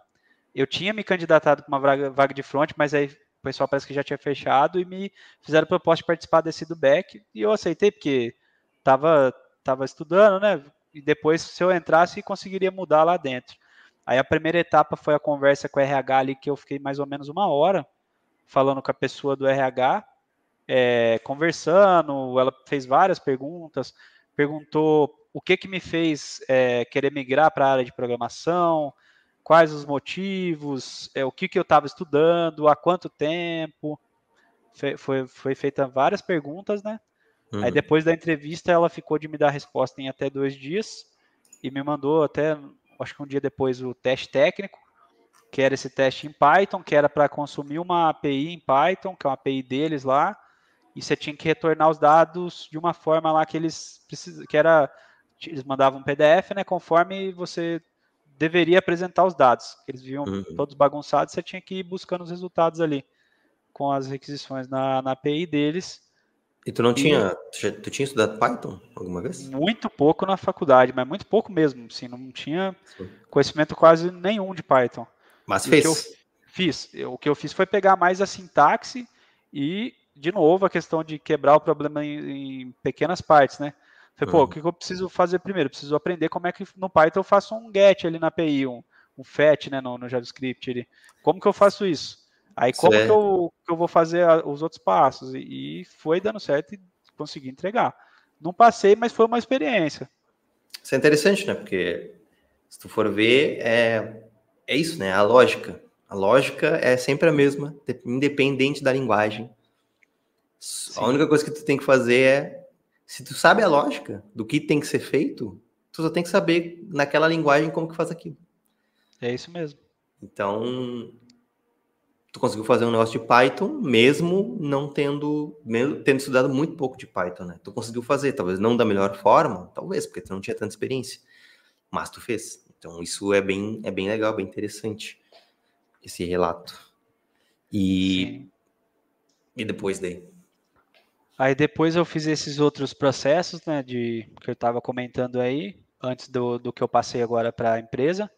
[SPEAKER 2] Eu tinha me candidatado para uma vaga, vaga de front, mas aí o pessoal parece que já tinha fechado e me fizeram proposta de participar desse do back e eu aceitei porque tava tava estudando, né? E depois se eu entrasse conseguiria mudar lá dentro. Aí a primeira etapa foi a conversa com o RH ali que eu fiquei mais ou menos uma hora falando com a pessoa do RH, é, conversando. Ela fez várias perguntas, perguntou o que que me fez é, querer migrar para a área de programação, quais os motivos, é, o que, que eu estava estudando, há quanto tempo. Foi, foi, foi feita várias perguntas, né? Uhum. Aí depois da entrevista ela ficou de me dar resposta em até dois dias e me mandou até, acho que um dia depois, o teste técnico, que era esse teste em Python, que era para consumir uma API em Python, que é uma API deles lá, e você tinha que retornar os dados de uma forma lá que eles precisam, que era eles mandavam um PDF, né, conforme você deveria apresentar os dados. Eles viam uhum. todos bagunçados, você tinha que ir buscando os resultados ali com as requisições na, na API deles.
[SPEAKER 1] E tu não tinha, tu, tu, tinha estudado Python alguma vez?
[SPEAKER 2] Muito pouco na faculdade, mas muito pouco mesmo, assim, não tinha Sim. conhecimento quase nenhum de Python.
[SPEAKER 1] Mas e fez?
[SPEAKER 2] O que eu fiz, o que eu fiz foi pegar mais a sintaxe e, de novo, a questão de quebrar o problema em, em pequenas partes, né? Falei, pô, o que eu preciso fazer primeiro? preciso aprender como é que no Python eu faço um get ali na API, um, um fetch né, no, no JavaScript. Como que eu faço isso? Aí como que eu, que eu vou fazer a, os outros passos? E, e, foi dando certo e consegui entregar. Não passei, mas foi uma experiência.
[SPEAKER 1] Isso é interessante, né? Porque se tu for ver, é, é isso, né? A lógica. A lógica é sempre a mesma, independente da linguagem. Sim. A única coisa que tu tem que fazer é se tu sabe a lógica do que tem que ser feito, tu só tem que saber naquela linguagem como que faz aquilo.
[SPEAKER 2] É isso mesmo.
[SPEAKER 1] Então, tu conseguiu fazer um negócio de Python, mesmo não tendo, mesmo tendo estudado muito pouco de Python, né? Tu conseguiu fazer, talvez não da melhor forma, talvez, porque tu não tinha tanta experiência, mas tu fez. Então, isso é bem, é bem legal, bem interessante, esse relato. E, Sim. e depois daí?
[SPEAKER 2] Aí depois eu fiz esses outros processos, né, de que eu estava comentando aí, antes do, do que eu passei agora para a empresa.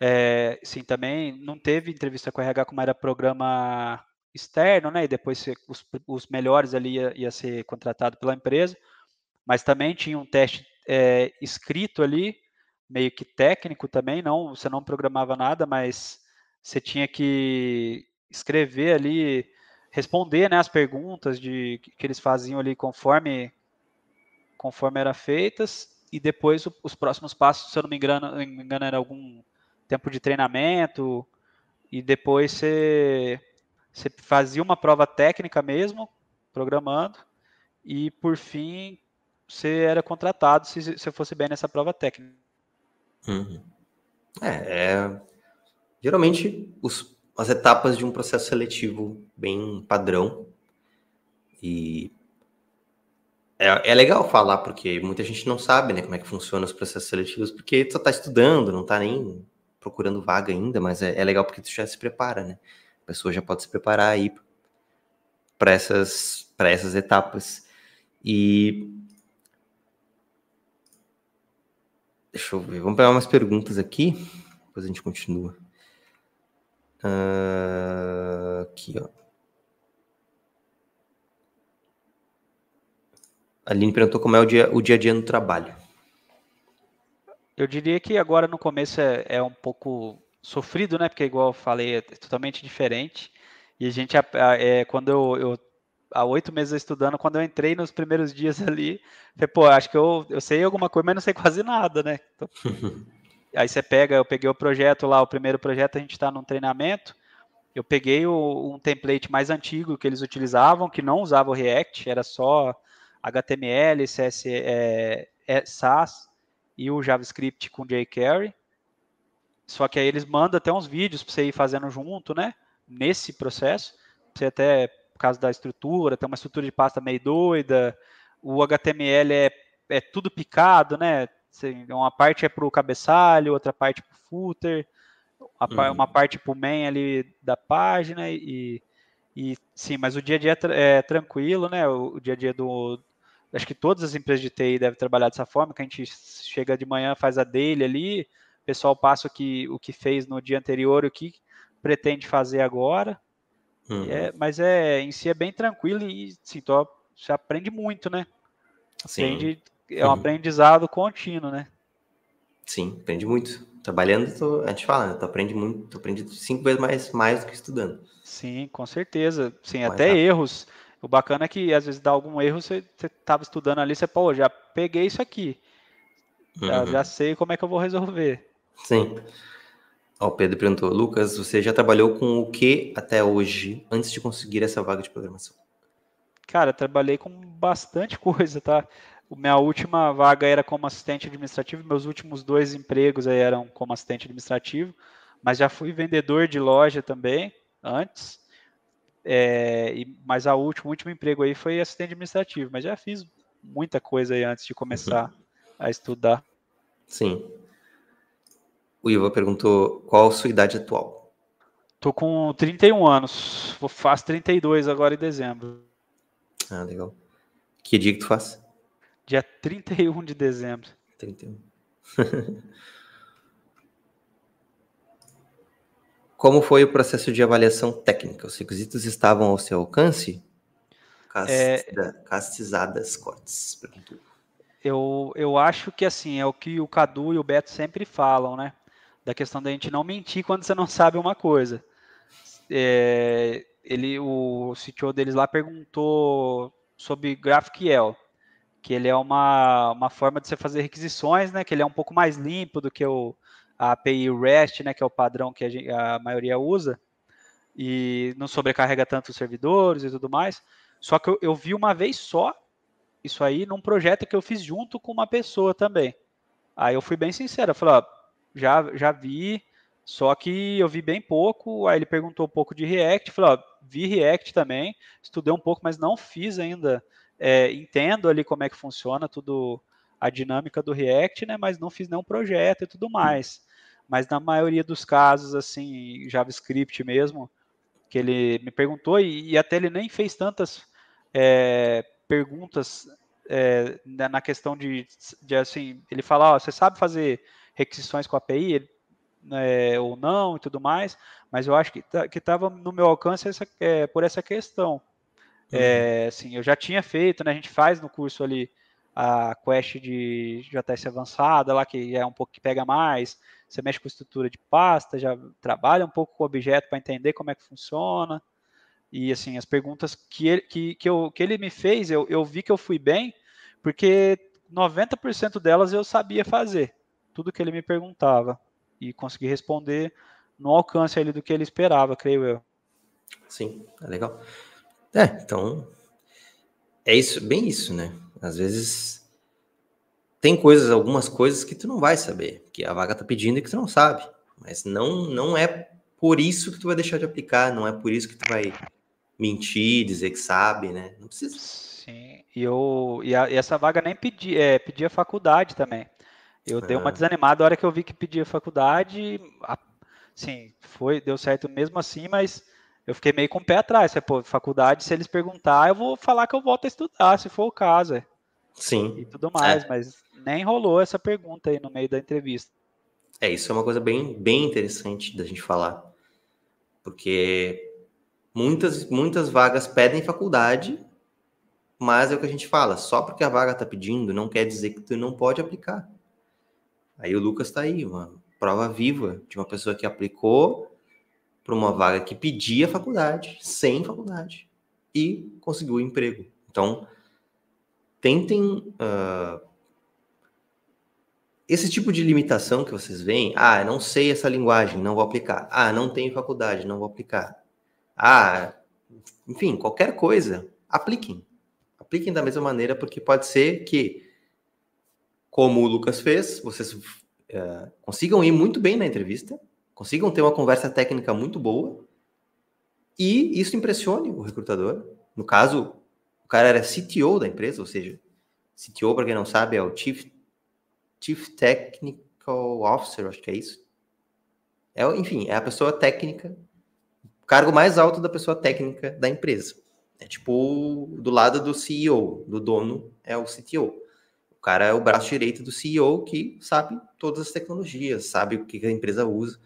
[SPEAKER 2] É, sim, também não teve entrevista com RH como era programa externo, né, e depois os, os melhores ali ia, ia, ser contratado pela empresa, mas também tinha um teste é, escrito ali, meio que técnico também, não, você não programava nada, mas você tinha que escrever ali responder né, as perguntas de, que eles faziam ali conforme, conforme eram feitas, e depois o, os próximos passos, se eu não me engano, me engano, era algum tempo de treinamento, e depois você, você fazia uma prova técnica mesmo, programando, e por fim você era contratado se você fosse bem nessa prova técnica.
[SPEAKER 1] Uhum. É, é, geralmente os as etapas de um processo seletivo bem padrão. E é, é legal falar, porque muita gente não sabe né, como é que funciona os processos seletivos, porque só está estudando, não está nem procurando vaga ainda, mas é, é, legal porque tu já se prepara, né? A pessoa já pode se preparar aí para essas, essas etapas. E deixa eu ver, vamos pegar umas perguntas aqui, depois a gente continua. Uh, aqui, ó. A Aline perguntou como é o dia, o dia a dia no trabalho.
[SPEAKER 2] Eu diria que agora no começo é, é um pouco sofrido, né? Porque, igual eu falei, é totalmente diferente. E a gente, é, quando eu, eu há oito meses estudando, quando eu entrei nos primeiros dias ali, falei, pô, acho que eu, eu sei alguma coisa, mas não sei quase nada, né? Então, Aí você pega, eu peguei o projeto lá, o primeiro projeto a gente está num treinamento. Eu peguei o, um template mais antigo que eles utilizavam, que não usava o React, era só HTML, CSS, é, é, SAS e o JavaScript com jQuery. Só que aí eles mandam até uns vídeos para você ir fazendo junto, né? Nesse processo. Você até, por causa da estrutura, tem uma estrutura de pasta meio doida. O HTML é, é tudo picado, né? Uma parte é para o cabeçalho, outra parte para o footer, uhum. uma parte para o main ali da página e, e sim, mas o dia a dia é, é tranquilo, né? O, o, dia a dia do, acho que todas as empresas de TI devem trabalhar dessa forma, que a gente chega de manhã, faz a dele ali, o pessoal passa o que, o que fez no dia anterior, o que pretende fazer agora. Uhum. É, mas é em si é bem tranquilo e sim, tô, você aprende muito, né? Aprende, é um uhum. aprendizado contínuo, né?
[SPEAKER 1] Sim, aprende muito. Trabalhando, tô, a gente fala, né? tu aprende muito, tu aprende cinco vezes mais, mais do que estudando.
[SPEAKER 2] Sim, com certeza. Sim, mais até rápido. erros. O bacana é que às vezes dá algum erro, você estava estudando ali, você, pô, já peguei isso aqui. Já, uhum. já sei como é que eu vou resolver.
[SPEAKER 1] Sim. Ó, o Pedro perguntou, Lucas, você já trabalhou com o que até hoje, antes de conseguir essa vaga de programação?
[SPEAKER 2] Cara, trabalhei com bastante coisa, tá? Minha última vaga era como assistente administrativo, meus últimos dois empregos aí eram como assistente administrativo, mas já fui vendedor de loja também, antes. É, e, mas a última, o último emprego aí foi assistente administrativo, mas já fiz muita coisa aí antes de começar a estudar.
[SPEAKER 1] Sim. O Iva perguntou qual a sua idade atual.
[SPEAKER 2] Tô com 31 anos. Vou faço 32 agora em dezembro.
[SPEAKER 1] Ah, legal. Que dia que tu faz?
[SPEAKER 2] Dia 31 de dezembro.
[SPEAKER 1] 31. Como foi o processo de avaliação técnica? Os requisitos estavam ao seu alcance? Castizadas é... cortes, perguntou.
[SPEAKER 2] Eu, eu acho que assim, é o que o Cadu e o Beto sempre falam, né? Da questão da gente não mentir quando você não sabe uma coisa. É, ele, o CTO deles lá perguntou sobre GraphQL, que ele é uma, uma forma de você fazer requisições, né? Que ele é um pouco mais limpo do que o, a API REST, né, que é o padrão que a, gente, a maioria usa, e não sobrecarrega tanto os servidores e tudo mais. Só que eu, eu, vi uma vez só isso aí num projeto que eu fiz junto com uma pessoa também. Aí eu fui bem sincero, eu falei, ó, já, já vi, só que eu vi bem pouco. Aí ele perguntou um pouco de React, falei, ó, vi React também, estudei um pouco, mas não fiz ainda. É, entendo ali como é que funciona tudo a dinâmica do React, né? Mas não fiz nenhum projeto e tudo mais mas na maioria dos casos, assim, JavaScript mesmo, que ele me perguntou, e, e até ele nem fez tantas é, perguntas é, na questão de, de, assim, ele falar, você sabe fazer requisições com a API é, ou não e tudo mais, mas eu acho que tá, estava no meu alcance essa, é, por essa questão. É, uhum. assim, eu já tinha feito, né, a gente faz no curso ali a quest de JS avançada lá, que é um pouco que pega mais, você mexe com estrutura de pasta, já trabalha um pouco com o objeto para entender como é que funciona. E assim, as perguntas que ele, que, que eu, que ele me fez, eu, eu vi que eu fui bem, porque 90% delas eu sabia fazer, tudo que ele me perguntava, e consegui responder no alcance ali do que ele esperava, creio eu.
[SPEAKER 1] Sim, é legal. É, então, é isso, bem isso, né? Às vezes tem coisas, algumas coisas que tu não vai saber, que a vaga tá pedindo e que tu não sabe. Mas não, não é por isso que tu vai deixar de aplicar, não é por isso que tu vai mentir, dizer que sabe, né? Não precisa.
[SPEAKER 2] Sim, e, eu, e, a, e essa vaga nem pedi, é, pedia faculdade também. Eu ah. dei uma ah. desanimada a hora que eu vi que pedia faculdade, a, sim, foi, deu certo mesmo assim, mas eu fiquei meio com o pé atrás. Pô, faculdade, se eles perguntar, eu vou falar que eu volto a estudar, se for o caso. É.
[SPEAKER 1] Sim.
[SPEAKER 2] E tudo mais, é. mas nem rolou essa pergunta aí no meio da entrevista.
[SPEAKER 1] É, isso é uma coisa bem, bem interessante da gente falar. Porque muitas, muitas vagas pedem faculdade, mas é o que a gente fala, só porque a vaga está pedindo não quer dizer que tu não pode aplicar. Aí o Lucas está aí, uma prova viva de uma pessoa que aplicou para uma vaga que pedia faculdade, sem faculdade, e conseguiu o emprego. Então, tentem uh, esse tipo de limitação que vocês veem, ah, não sei essa linguagem, não vou aplicar. Ah, não tenho faculdade, não vou aplicar. Ah, enfim, qualquer coisa, apliquem. Apliquem da mesma maneira, porque pode ser que, como o Lucas fez, vocês uh, consigam ir muito bem na entrevista, consigam ter uma conversa técnica muito boa, e isso impressione o recrutador. No caso, o cara era CTO da empresa, ou seja, CTO, para quem não sabe, é o Chief Chief Technical Officer, acho que é isso. É, enfim, é a pessoa técnica, o cargo mais alto da pessoa técnica da empresa. É tipo do lado do CEO, do dono é o CTO. O cara é o braço direito do CEO que sabe todas as tecnologias, sabe o que a empresa usa.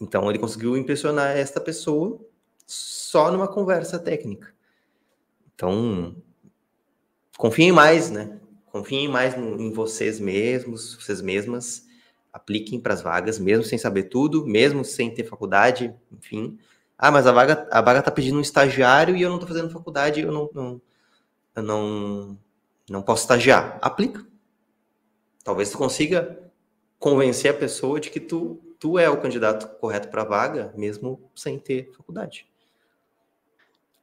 [SPEAKER 1] Então ele conseguiu impressionar esta pessoa só numa conversa técnica. Então, confiem mais, né? Confiem mais em vocês mesmos, vocês mesmas. Apliquem para as vagas, mesmo sem saber tudo, mesmo sem ter faculdade, enfim. Ah, mas a vaga, a vaga tá pedindo um estagiário e eu não tô fazendo faculdade, eu não, não eu não, não posso estagiar. Aplica. Talvez tu consiga convencer a pessoa de que tu, tu é o candidato correto para a vaga, mesmo sem ter faculdade.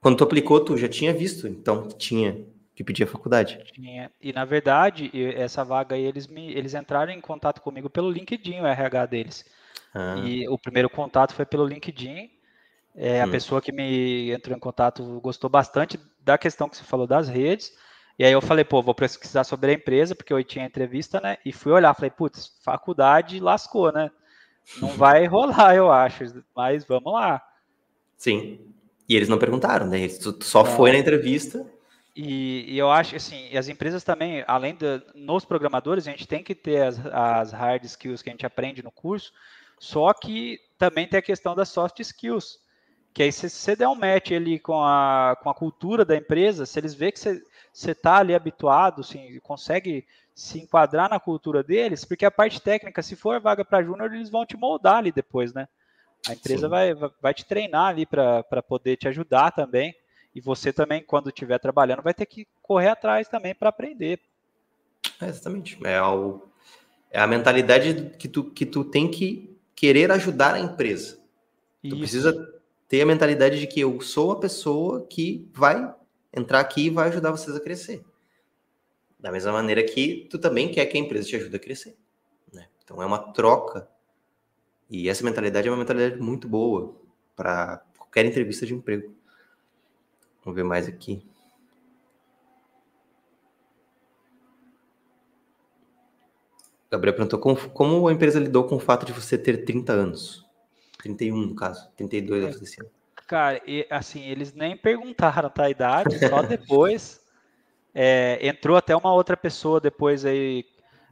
[SPEAKER 1] Quando tu aplicou, tu já tinha visto, então tinha que pedir a faculdade.
[SPEAKER 2] Tinha. E na verdade, essa vaga aí, eles, me, eles entraram em contato comigo pelo LinkedIn, o RH deles. Ah. E o primeiro contato foi pelo LinkedIn. É, a hum. pessoa que me entrou em contato gostou bastante da questão que você falou das redes. E aí eu falei, pô, vou pesquisar sobre a empresa, porque eu tinha entrevista, né? E fui olhar, falei, putz, faculdade lascou, né? Não vai rolar, eu acho, mas vamos lá.
[SPEAKER 1] Sim. E eles não perguntaram, né? Só foi na entrevista.
[SPEAKER 2] E, e, eu acho assim, as empresas também, além de nos programadores, a gente tem que ter as, as hard skills que a gente aprende no curso, só que também tem a questão das soft skills. Que aí, se você der um match ali com a, com a cultura da empresa, se eles verem que você está ali habituado, assim, consegue se enquadrar na cultura deles, porque a parte técnica, se for vaga para júnior, eles vão te moldar ali depois, né? A empresa vai, vai te treinar ali para poder te ajudar também. E você também, quando estiver trabalhando, vai ter que correr atrás também para aprender.
[SPEAKER 1] É, exatamente. É, o, é a mentalidade que tu, que tu tem que querer ajudar a empresa. Isso. Tu precisa ter a mentalidade de que eu sou a pessoa que vai entrar aqui e vai ajudar vocês a crescer. Da mesma maneira que tu também quer que a empresa te ajude a crescer. Né? Então é uma troca. E essa mentalidade é uma mentalidade muito boa para qualquer entrevista de emprego. Vamos ver mais aqui. Gabriel perguntou como, como, a empresa lidou com o fato de você ter 30 anos. 31, no caso. 32
[SPEAKER 2] é, esse ano. Cara, e, assim, eles nem perguntaram tá, a idade, só depois. É, entrou até uma outra pessoa depois aí,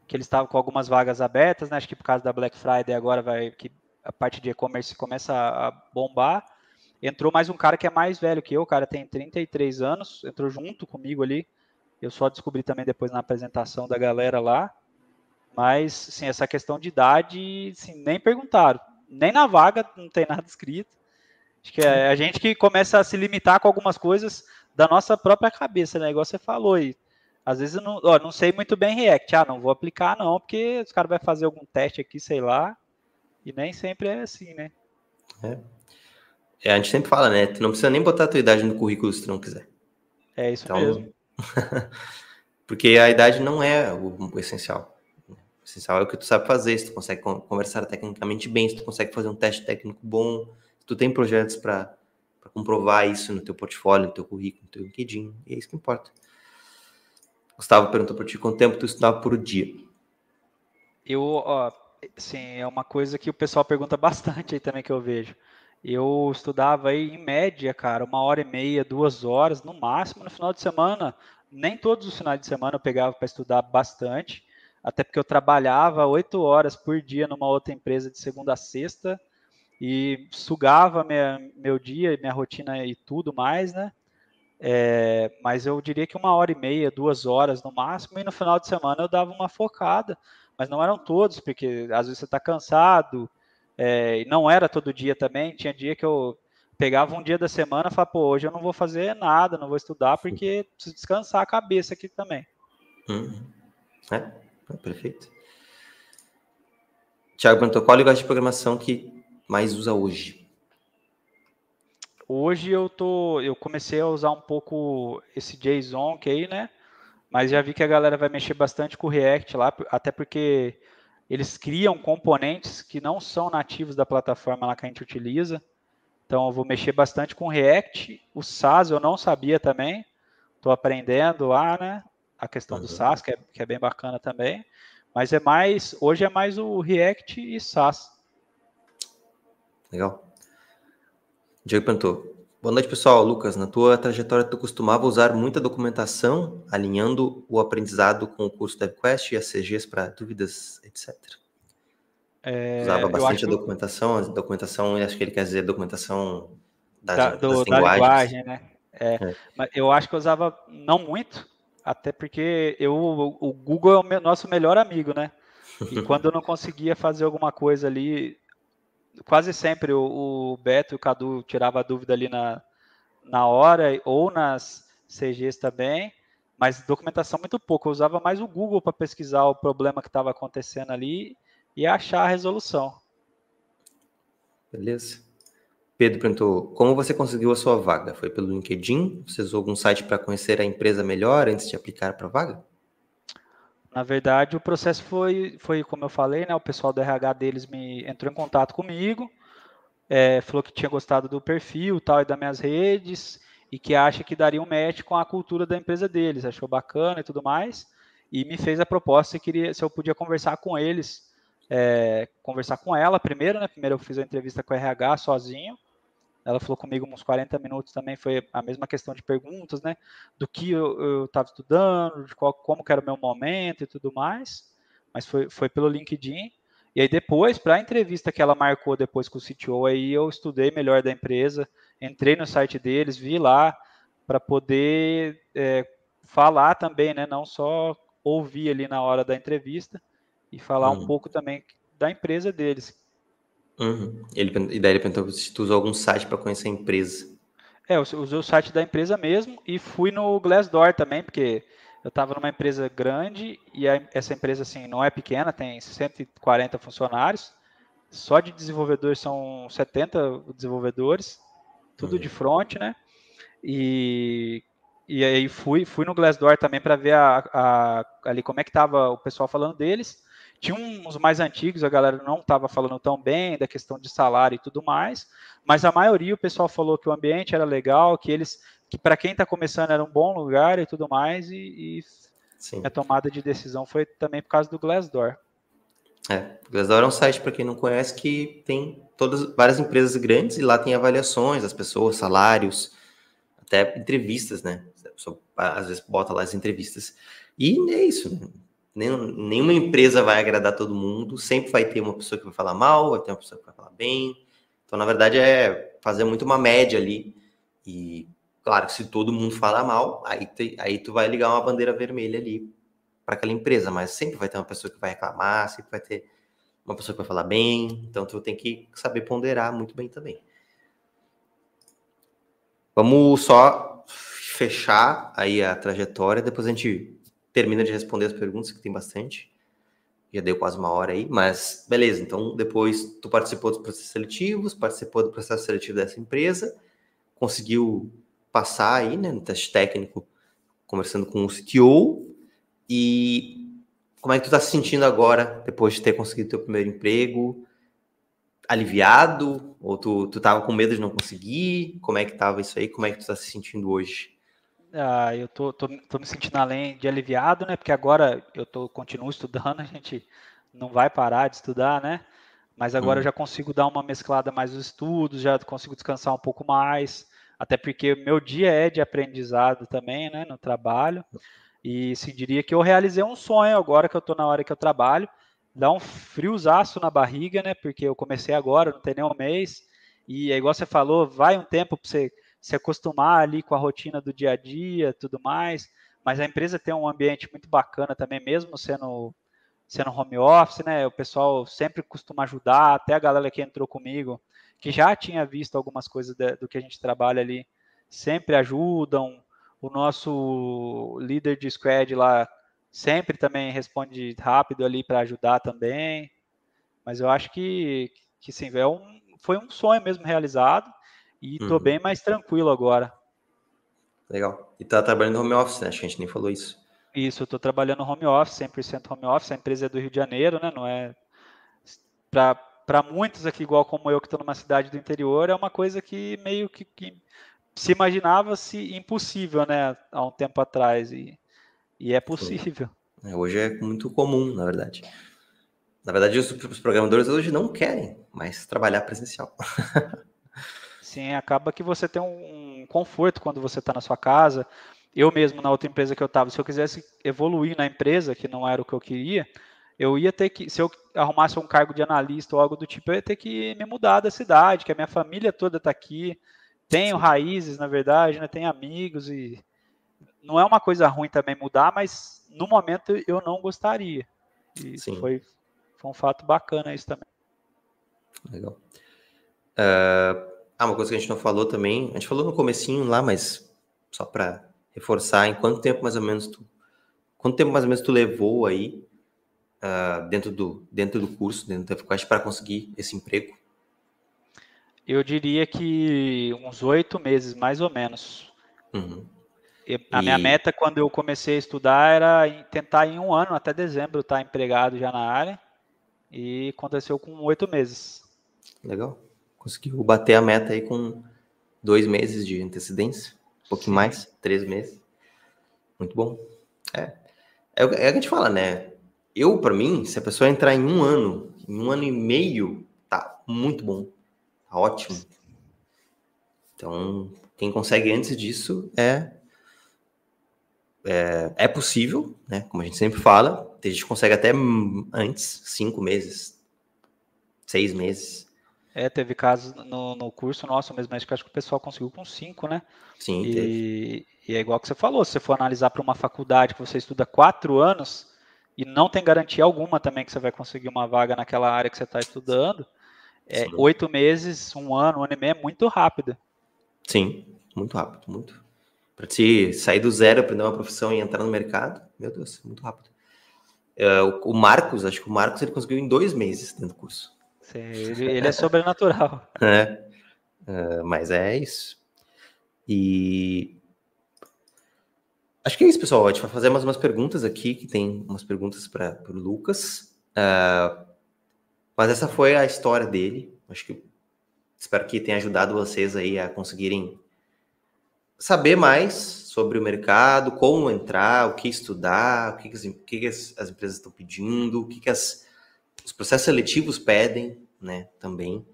[SPEAKER 2] que eles estavam com algumas vagas abertas, né? Acho que por causa da Black Friday agora vai que a parte de e-commerce começa a bombar. Entrou mais um cara que é mais velho que eu, o cara tem 33 anos, entrou junto comigo ali. Eu só descobri também depois na apresentação da galera lá. Mas, sim, essa questão de idade, sim, nem perguntaram. Nem na vaga não tem nada escrito. Acho que é a gente que começa a se limitar com algumas coisas da nossa própria cabeça, né? Igual você falou aí. Às vezes eu não, ó, não sei muito bem React. Ah, não vou aplicar não, porque os caras vão fazer algum teste aqui, sei lá. E nem sempre é assim, né?
[SPEAKER 1] É. É, a gente sempre fala, né? Tu não precisa nem botar a tua idade no currículo se tu não quiser.
[SPEAKER 2] É isso então, mesmo.
[SPEAKER 1] porque a idade não é o, o, essencial. O essencial é o que tu sabe fazer, se tu consegue conversar tecnicamente bem, se tu consegue fazer um teste técnico bom, se tu tem projetos para comprovar isso no teu portfólio, no teu currículo, no teu LinkedIn, e é isso que importa. Gustavo perguntou para ti quanto tempo tu estudava por dia.
[SPEAKER 2] Eu, ó, sim, é uma coisa que o pessoal pergunta bastante aí também que eu vejo. Eu estudava aí em média, cara, uma hora e meia, duas horas no máximo. No final de semana, nem todos os finais de semana eu pegava para estudar bastante, até porque eu trabalhava oito horas por dia numa outra empresa de segunda a sexta e sugava minha, meu dia, minha rotina e tudo mais, né? É, mas eu diria que uma hora e meia, duas horas no máximo, e no final de semana eu dava uma focada, mas não eram todos, porque às vezes você está cansado, é, não era todo dia também, tinha dia que eu pegava um dia da semana e falava, pô, hoje eu não vou fazer nada, não vou estudar, porque preciso descansar a cabeça aqui também.
[SPEAKER 1] Uhum. É, é, perfeito. Tiago perguntou, qual linguagem de programação que mais usa hoje?
[SPEAKER 2] Hoje eu tô, eu comecei a usar um pouco esse JSON que aí, né? Mas já vi que a galera vai mexer bastante com o React lá, até porque eles criam componentes que não são nativos da plataforma lá que a gente utiliza. Então, eu vou mexer bastante com React. O SAS eu não sabia também. Estou aprendendo lá, né? A questão uhum. do SAS, que é, que é bem bacana também. Mas é mais, hoje é mais o React e SAS.
[SPEAKER 1] Legal. Diego perguntou, Boa noite, pessoal. Lucas, na tua trajetória, tu costumava usar muita documentação, alinhando o aprendizado com o curso DevQuest e as CGs para dúvidas, etc. É, Usava bastante a documentação, a documentação, acho que ele quer dizer documentação
[SPEAKER 2] da, da, do, da linguagem, né? É, é. Mas eu acho que eu usava não muito, até porque eu, o Google é o meu, nosso melhor amigo, né? E quando eu não conseguia fazer alguma coisa ali, quase sempre o, o Beto e o Cadu tirava a dúvida ali na, na hora ou nas CGs também, mas documentação muito pouco. Eu usava mais o Google para pesquisar o problema que estava acontecendo ali e achar a resolução.
[SPEAKER 1] Beleza. Pedro perguntou: como você conseguiu a sua vaga? Foi pelo LinkedIn? Você usou algum site para conhecer a empresa melhor antes de aplicar para a vaga?
[SPEAKER 2] Na verdade, o processo foi, foi como eu falei, né? O pessoal do RH deles me entrou em contato comigo, é, falou que tinha gostado do perfil tal e das minhas redes e que acha que daria um match com a cultura da empresa deles, achou bacana e tudo mais, e me fez a proposta se, queria, se eu podia conversar com eles, é, conversar com ela primeiro, né? Primeiro eu fiz a entrevista com a RH sozinho, ela falou comigo uns 40 minutos também, foi a mesma questão de perguntas, né? Do que eu estava estudando, de qual, como que era o meu momento e tudo mais. Mas foi, foi pelo LinkedIn. E aí depois, para a entrevista que ela marcou depois com o CTO, aí eu estudei melhor da empresa, entrei no site deles, vi lá, para poder é, falar também, né? Não só ouvir ali na hora da entrevista e falar uhum. um pouco também da empresa deles,
[SPEAKER 1] Uhum. Ele, e daí ele perguntou se tu usou algum site para conhecer a empresa.
[SPEAKER 2] É, eu usei o site da empresa mesmo e fui no Glassdoor também, porque eu estava numa empresa grande e a, essa empresa assim não é pequena, tem 140 funcionários, só de desenvolvedores são 70 desenvolvedores, tudo uhum. de front, né? E, e aí fui, fui no Glassdoor também para ver a, a, ali como é que estava o pessoal falando deles. Tinha uns mais antigos, a galera não estava falando tão bem da questão de salário e tudo mais, mas a maioria o pessoal falou que o ambiente era legal, que eles, que para quem está começando era um bom lugar e tudo mais, e, e a tomada de decisão foi também por causa do Glassdoor.
[SPEAKER 1] É, o Glassdoor é um site para quem não conhece que tem todas várias empresas grandes e lá tem avaliações das pessoas, salários, até entrevistas, né? A pessoa, às vezes bota lá as entrevistas. E é isso, né? Nenhuma empresa vai agradar todo mundo, sempre vai ter uma pessoa que vai falar mal, vai ter uma pessoa que vai falar bem. Então, na verdade, é fazer muito uma média ali. E, claro, se todo mundo falar mal, aí, aí tu vai ligar uma bandeira vermelha ali para aquela empresa, mas sempre vai ter uma pessoa que vai reclamar, sempre vai ter uma pessoa que vai falar bem, então tu tem que saber ponderar muito bem também. Vamos só fechar aí a trajetória, depois a gente termina de responder as perguntas, que tem bastante. Já deu quase uma hora aí, mas beleza. Então, depois tu participou dos processos seletivos, participou do processo seletivo dessa empresa, conseguiu passar aí, né, no teste técnico, conversando com o CTO. E como é que tu tá se sentindo agora, depois de ter conseguido teu primeiro emprego? Aliviado? Ou tu, tu tava com medo de não conseguir? Como é que tava isso aí? Como é que tu tá se sentindo hoje?
[SPEAKER 2] Ah, eu tô, tô, tô, me sentindo além de aliviado, né? Porque agora eu tô, continuo estudando, a gente não vai parar de estudar, né? Mas agora hum. eu já consigo dar uma mesclada mais nos estudos, já consigo descansar um pouco mais, até porque meu dia é de aprendizado também, né? No trabalho. E se diria que eu realizei um sonho agora que eu tô na hora que eu trabalho. Dá um friozaço na barriga, né? Porque eu comecei agora, não tem nem um mês. E é igual você falou, vai um tempo para você se acostumar ali com a rotina do dia a dia, tudo mais. Mas a empresa tem um ambiente muito bacana também, mesmo sendo sendo home office, né? O pessoal sempre costuma ajudar, até a galera que entrou comigo, que já tinha visto algumas coisas do que a gente trabalha ali, sempre ajudam. O nosso líder de squad lá sempre também responde rápido ali para ajudar também. Mas eu acho que, que sim, é um, foi um sonho mesmo realizado e tô uhum. bem mais tranquilo agora.
[SPEAKER 1] Legal. E tá trabalhando home office, né? Acho que a gente nem falou isso.
[SPEAKER 2] Isso, eu tô trabalhando home office, 100% home office. A empresa é do Rio de Janeiro, né? Não é para muitos aqui, igual como eu que estou numa cidade do interior, é uma coisa que meio que, que se imaginava-se impossível, né? Há um tempo atrás. E, e é possível.
[SPEAKER 1] É, hoje é muito comum, na verdade. Na verdade, os, os programadores hoje não querem mais trabalhar presencial.
[SPEAKER 2] Sim, acaba que você tem um, um conforto quando você está na sua casa. Eu mesmo, na outra empresa que eu estava, se eu quisesse evoluir na empresa, que não era o que eu queria, eu ia ter que, se eu arrumasse um cargo de analista ou algo do tipo, eu ia ter que me mudar da cidade, que a minha família toda está aqui, tenho Sim. raízes, na verdade, né, tenho amigos e não é uma coisa ruim também mudar, mas no momento eu não gostaria. E Sim. Foi, foi um fato bacana isso também.
[SPEAKER 1] Legal. Uh, ah, uma coisa que a gente não falou também, a gente falou no comecinho lá, mas só para reforçar, em quanto tempo mais ou menos tu, quanto tempo mais ou menos tu levou aí uh, dentro do dentro do curso, dentro da faculdade para conseguir esse emprego?
[SPEAKER 2] Eu diria que uns oito meses, mais ou menos. Uhum. A e... minha meta quando eu comecei a estudar era tentar em um ano, até dezembro, estar empregado já na área. E aconteceu com oito meses.
[SPEAKER 1] Legal. Conseguiu bater a meta aí com dois meses de antecedência. Um pouquinho mais, três meses. Muito bom. É. É, é o que a gente fala, né? Eu, para mim, se a pessoa entrar em um ano, em um ano e meio, tá muito bom. Tá ótimo. Então, quem consegue antes disso é é, é, possível, né? Como a gente sempre fala, a gente consegue até antes, cinco meses, seis meses.
[SPEAKER 2] É, teve casos no, no curso nosso mesmo, acho que acho que o pessoal conseguiu com cinco, né?
[SPEAKER 1] Sim.
[SPEAKER 2] E, e é igual que você falou, se você for analisar para uma faculdade que você estuda quatro anos e não tem garantia alguma também que você vai conseguir uma vaga naquela área que você está estudando, é, oito meses, um ano, um ano e meio é muito rápido.
[SPEAKER 1] Sim, muito rápido, muito. Para te sair do zero, aprender uma profissão e entrar no mercado, meu Deus, muito rápido. Uh, o Marcos, acho que o Marcos ele conseguiu em dois meses dentro do curso.
[SPEAKER 2] Ele, ele é sobrenatural.
[SPEAKER 1] é, uh, mas é isso. E acho que é isso, pessoal. A gente vai fazer mais umas perguntas aqui, que tem umas perguntas para o Lucas. Uh, mas essa foi a história dele. Acho que espero que tenha ajudado vocês aí a conseguirem saber mais sobre o mercado, como entrar, o que estudar, o que, que, as, que as, empresas estão pedindo, o que, que as, os processos seletivos pedem, né, também.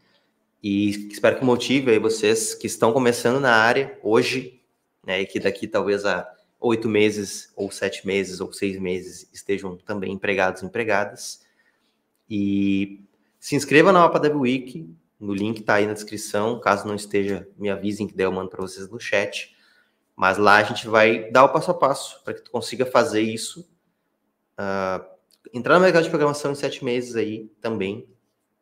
[SPEAKER 1] E espero que motive aí vocês que estão começando na área hoje, né, e que daqui talvez a oito meses, ou sete meses, ou seis meses estejam também empregados e empregadas. E se inscreva na Mapa Week, no link está aí na descrição. Caso não esteja, me avisem que der eu mando para vocês no chat. Mas lá a gente vai dar o passo a passo para que tu consiga fazer isso. Uh, entrar no mercado de programação em sete meses aí também,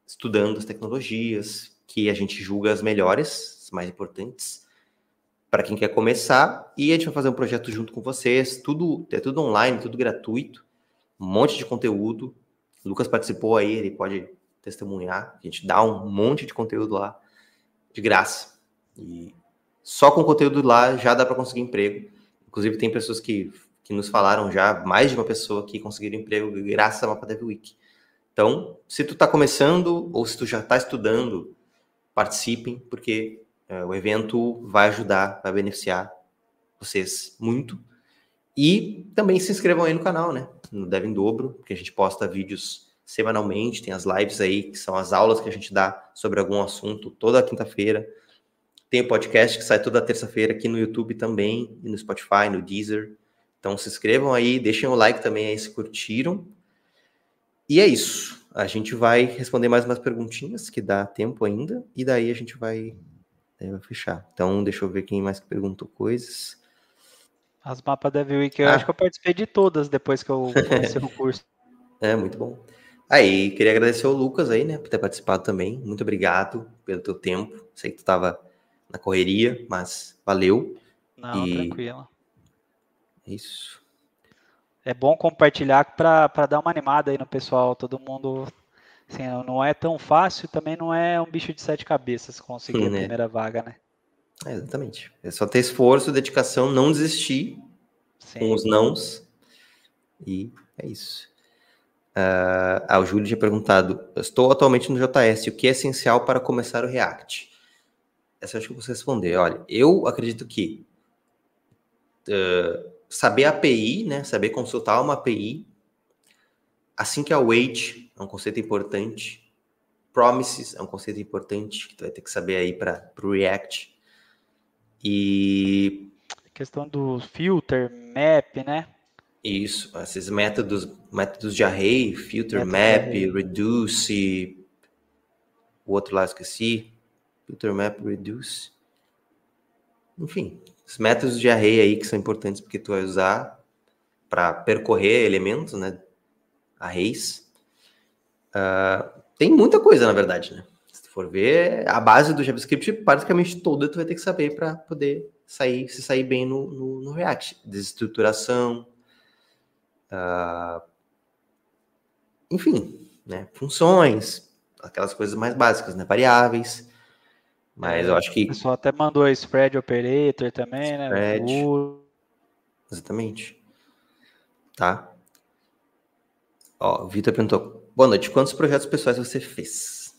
[SPEAKER 1] estudando as tecnologias que a gente julga as melhores, as mais importantes, para quem quer começar. E a gente vai fazer um projeto junto com vocês, tudo é tudo online, tudo gratuito, um monte de conteúdo. O Lucas participou aí, ele pode testemunhar. A gente dá um monte de conteúdo lá de graça. E só com conteúdo lá já dá para conseguir emprego. Inclusive, tem pessoas que, que nos falaram já, mais de uma pessoa que conseguiram emprego graças a Mapa Dev Week. Então, se tu está começando ou se tu já está estudando, participem, porque é, o evento vai ajudar, vai beneficiar vocês muito. E também se inscrevam aí no canal, né? No Dev em Dobro, que a gente posta vídeos semanalmente, tem as lives aí, que são as aulas que a gente dá sobre algum assunto toda quinta-feira. Tem o podcast que sai toda terça-feira aqui no YouTube também, e no Spotify, no Deezer. Então se inscrevam aí, deixem o like também aí se curtiram. E é isso. A gente vai responder mais umas perguntinhas, que dá tempo ainda, e daí a gente vai, vai fechar. Então, deixa eu ver quem mais perguntou coisas.
[SPEAKER 2] As mapas da Week, eu ah. acho que eu participei de todas depois que eu comecei o curso.
[SPEAKER 1] É, muito bom. Aí, queria agradecer ao Lucas aí, né, por ter participado também. Muito obrigado pelo teu tempo. Sei que tu estava na correria, mas valeu.
[SPEAKER 2] Não, e... tranquilo.
[SPEAKER 1] É isso.
[SPEAKER 2] É bom compartilhar para dar uma animada aí no pessoal, todo mundo. Assim, não é tão fácil, também não é um bicho de sete cabeças conseguir Sim, a né? primeira vaga, né?
[SPEAKER 1] É, exatamente. É só ter esforço, dedicação, não desistir Sim. com os nãos. E é isso. Uh, ah, o Júlio tinha perguntado: Estou atualmente no JS, o que é essencial para começar o React? Essa eu acho que você responder. Olha, eu acredito que uh, saber API, né, saber consultar uma API, assim que a wait é um conceito importante, promises é um conceito importante que tu vai ter que saber aí para o React. E.
[SPEAKER 2] Questão do filter, map, né?
[SPEAKER 1] Isso, esses métodos, métodos de array, filter, map, reduce, o outro lá esqueci, filter, map, reduce. Enfim, os métodos de array aí que são importantes porque tu vai usar para percorrer elementos, né? Arrays. Uh, tem muita coisa, na verdade, né? Se tu for ver, a base do JavaScript, praticamente toda tu vai ter que saber para poder sair, se sair bem no, no, no React. Desestruturação, uh, enfim, né? Funções, aquelas coisas mais básicas, né? Variáveis. Mas eu acho que. O
[SPEAKER 2] pessoal até mandou spread operator também, né? Spread.
[SPEAKER 1] Exatamente. Tá? Ó, o Vitor perguntou: Boa noite, quantos projetos pessoais você fez?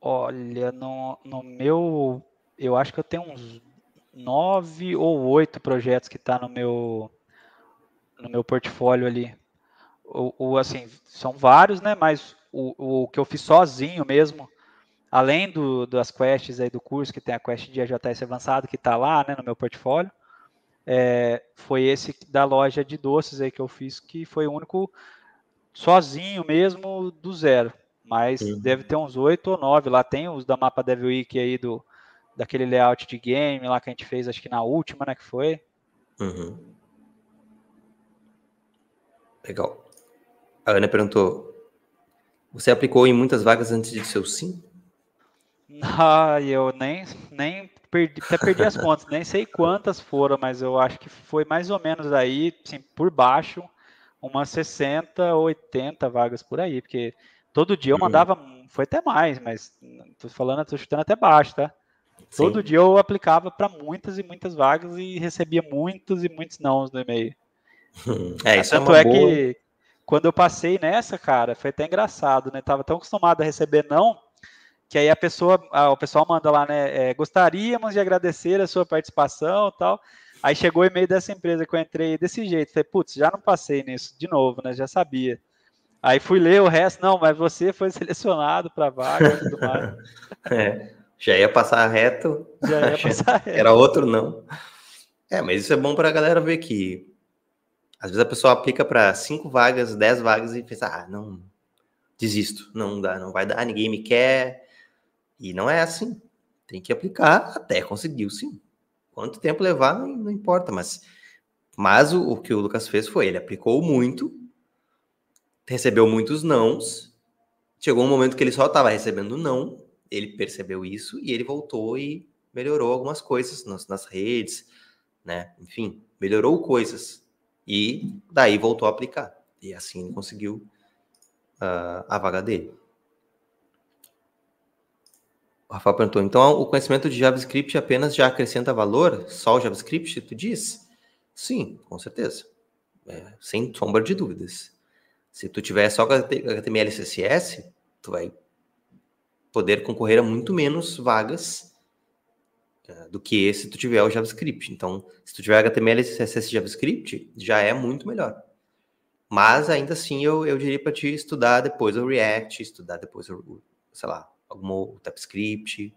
[SPEAKER 2] Olha, no, no meu. Eu acho que eu tenho uns nove ou oito projetos que está no meu no meu portfólio ali. O, o, assim, são vários, né? Mas o, o que eu fiz sozinho mesmo, além do, das quests aí do curso, que tem a quest de AJS avançado que está lá, né, no meu portfólio, é, foi esse da loja de doces aí que eu fiz, que foi o único sozinho mesmo do zero. Mas uhum. deve ter uns oito ou nove. Lá tem os da mapa Devil Week aí do daquele layout de game lá que a gente fez, acho que na última, né, que foi.
[SPEAKER 1] Uhum. Legal. A Ana perguntou: Você aplicou em muitas vagas antes de seu sim?
[SPEAKER 2] Ah, eu nem, nem perdi, até perdi as contas, nem sei quantas foram, mas eu acho que foi mais ou menos aí, assim, por baixo, umas 60, 80 vagas por aí, porque todo dia eu uhum. mandava, foi até mais, mas tô falando, tô chutando até baixo, tá? Sim. Todo dia eu aplicava para muitas e muitas vagas e recebia muitos e muitos nãos no e-mail.
[SPEAKER 1] É, isso é Tanto é, é boa... que
[SPEAKER 2] quando eu passei nessa, cara, foi até engraçado, né? Tava tão acostumado a receber não, que aí a pessoa, a, o pessoal manda lá, né? É, gostaríamos de agradecer a sua participação tal. Aí chegou o e-mail dessa empresa que eu entrei desse jeito. Falei, putz, já não passei nisso de novo, né? Já sabia. Aí fui ler o resto, não, mas você foi selecionado para vaga e tudo mais.
[SPEAKER 1] é, já ia passar reto.
[SPEAKER 2] Já ia passar reto.
[SPEAKER 1] Era outro não. É, mas isso é bom para a galera ver que às vezes a pessoa aplica para cinco vagas, dez vagas e pensa, ah, não, desisto, não dá, não vai dar, ninguém me quer. E não é assim. Tem que aplicar até conseguir sim. Quanto tempo levar, não, não importa, mas, mas o, o, que o Lucas fez foi, ele aplicou muito, recebeu muitos nãos, chegou um momento que ele só estava recebendo não, ele percebeu isso e ele voltou e melhorou algumas coisas nas, nas redes, né? Enfim, melhorou coisas e daí voltou a aplicar. E assim ele conseguiu uh, a vaga dele. O Rafael perguntou, então o conhecimento de JavaScript apenas já acrescenta valor? Só o JavaScript, tu diz? Sim, com certeza. É, sem sombra de dúvidas. Se tu tiver só HTML e CSS, tu vai poder concorrer a muito menos vagas eh, do que se tu tiver o JavaScript. Então, se tu tiver HTML, CSS JavaScript, já é muito melhor. Mas ainda assim, eu, eu diria para ti estudar depois o React, estudar depois o, sei lá, algum TypeScript,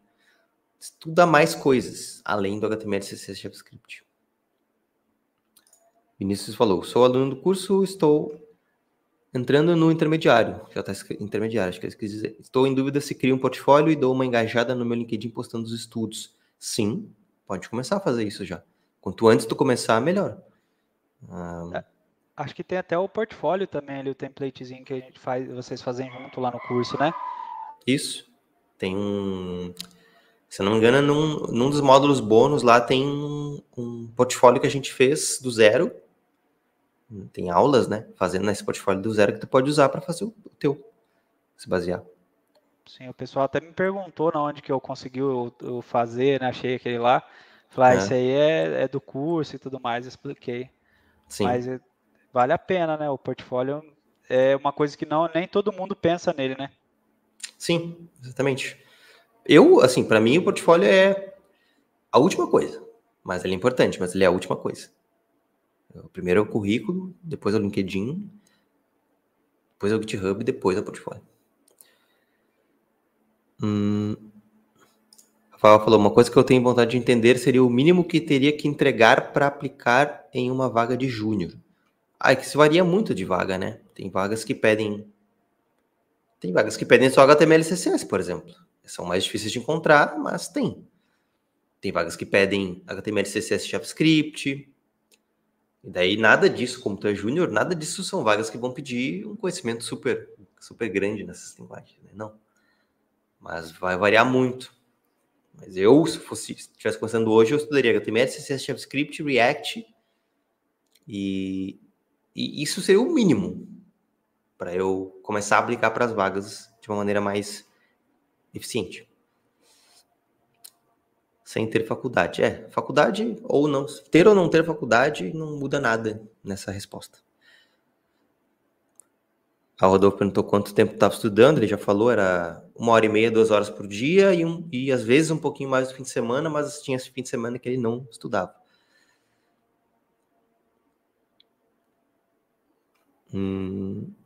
[SPEAKER 1] estuda mais coisas além do HTML, CSS JavaScript. Vinícius falou: sou aluno do curso, estou entrando no intermediário. Já está intermediário, acho que eu quis dizer. Estou em dúvida se crio um portfólio e dou uma engajada no meu LinkedIn postando os estudos. Sim, pode começar a fazer isso já. Quanto antes tu começar, melhor.
[SPEAKER 2] Um... É, acho que tem até o portfólio também ali, o templatezinho que a gente faz, vocês fazem junto lá no curso, né?
[SPEAKER 1] Isso. Tem um. Se eu não me engano, num, num dos módulos bônus lá tem um, um portfólio que a gente fez do zero. Tem aulas, né? Fazendo nesse portfólio do zero que tu pode usar para fazer o teu. Se basear.
[SPEAKER 2] Sim, o pessoal até me perguntou na onde que eu consegui o, o fazer, né? Achei aquele lá. Falei, ah, é. isso aí é, é, do curso e tudo mais, expliquei. Sim. Mas é, vale a pena, né? O portfólio é uma coisa que não nem todo mundo pensa nele, né?
[SPEAKER 1] Sim, exatamente. Eu, assim, para mim o portfólio é a última coisa. Mas ele é importante, mas ele é a última coisa. O primeiro é o currículo, depois é o LinkedIn, depois é o GitHub, depois é o portfólio. Hum, Rafael falou, uma coisa que eu tenho vontade de entender seria o mínimo que teria que entregar para aplicar em uma vaga de júnior. Ah, é que isso varia muito de vaga, né? Tem vagas que pedem. Tem vagas que pedem só HTML e CSS, por exemplo. São mais difíceis de encontrar, mas tem. Tem vagas que pedem HTML, CSS, JavaScript. E daí nada disso, como tu é júnior, nada disso são vagas que vão pedir um conhecimento super, super grande nessas linguagens, né? Não. Mas vai variar muito. Mas eu, se fosse estivesse começando hoje, eu estudaria HTML, CSS, JavaScript, React e, e isso seria o mínimo para eu começar a aplicar para as vagas de uma maneira mais eficiente. Sem ter faculdade. É, faculdade ou não. Ter ou não ter faculdade não muda nada nessa resposta. A Rodolfo perguntou quanto tempo estava estudando, ele já falou, era uma hora e meia, duas horas por dia, e, um, e às vezes um pouquinho mais no fim de semana, mas tinha esse fim de semana que ele não estudava. Hum.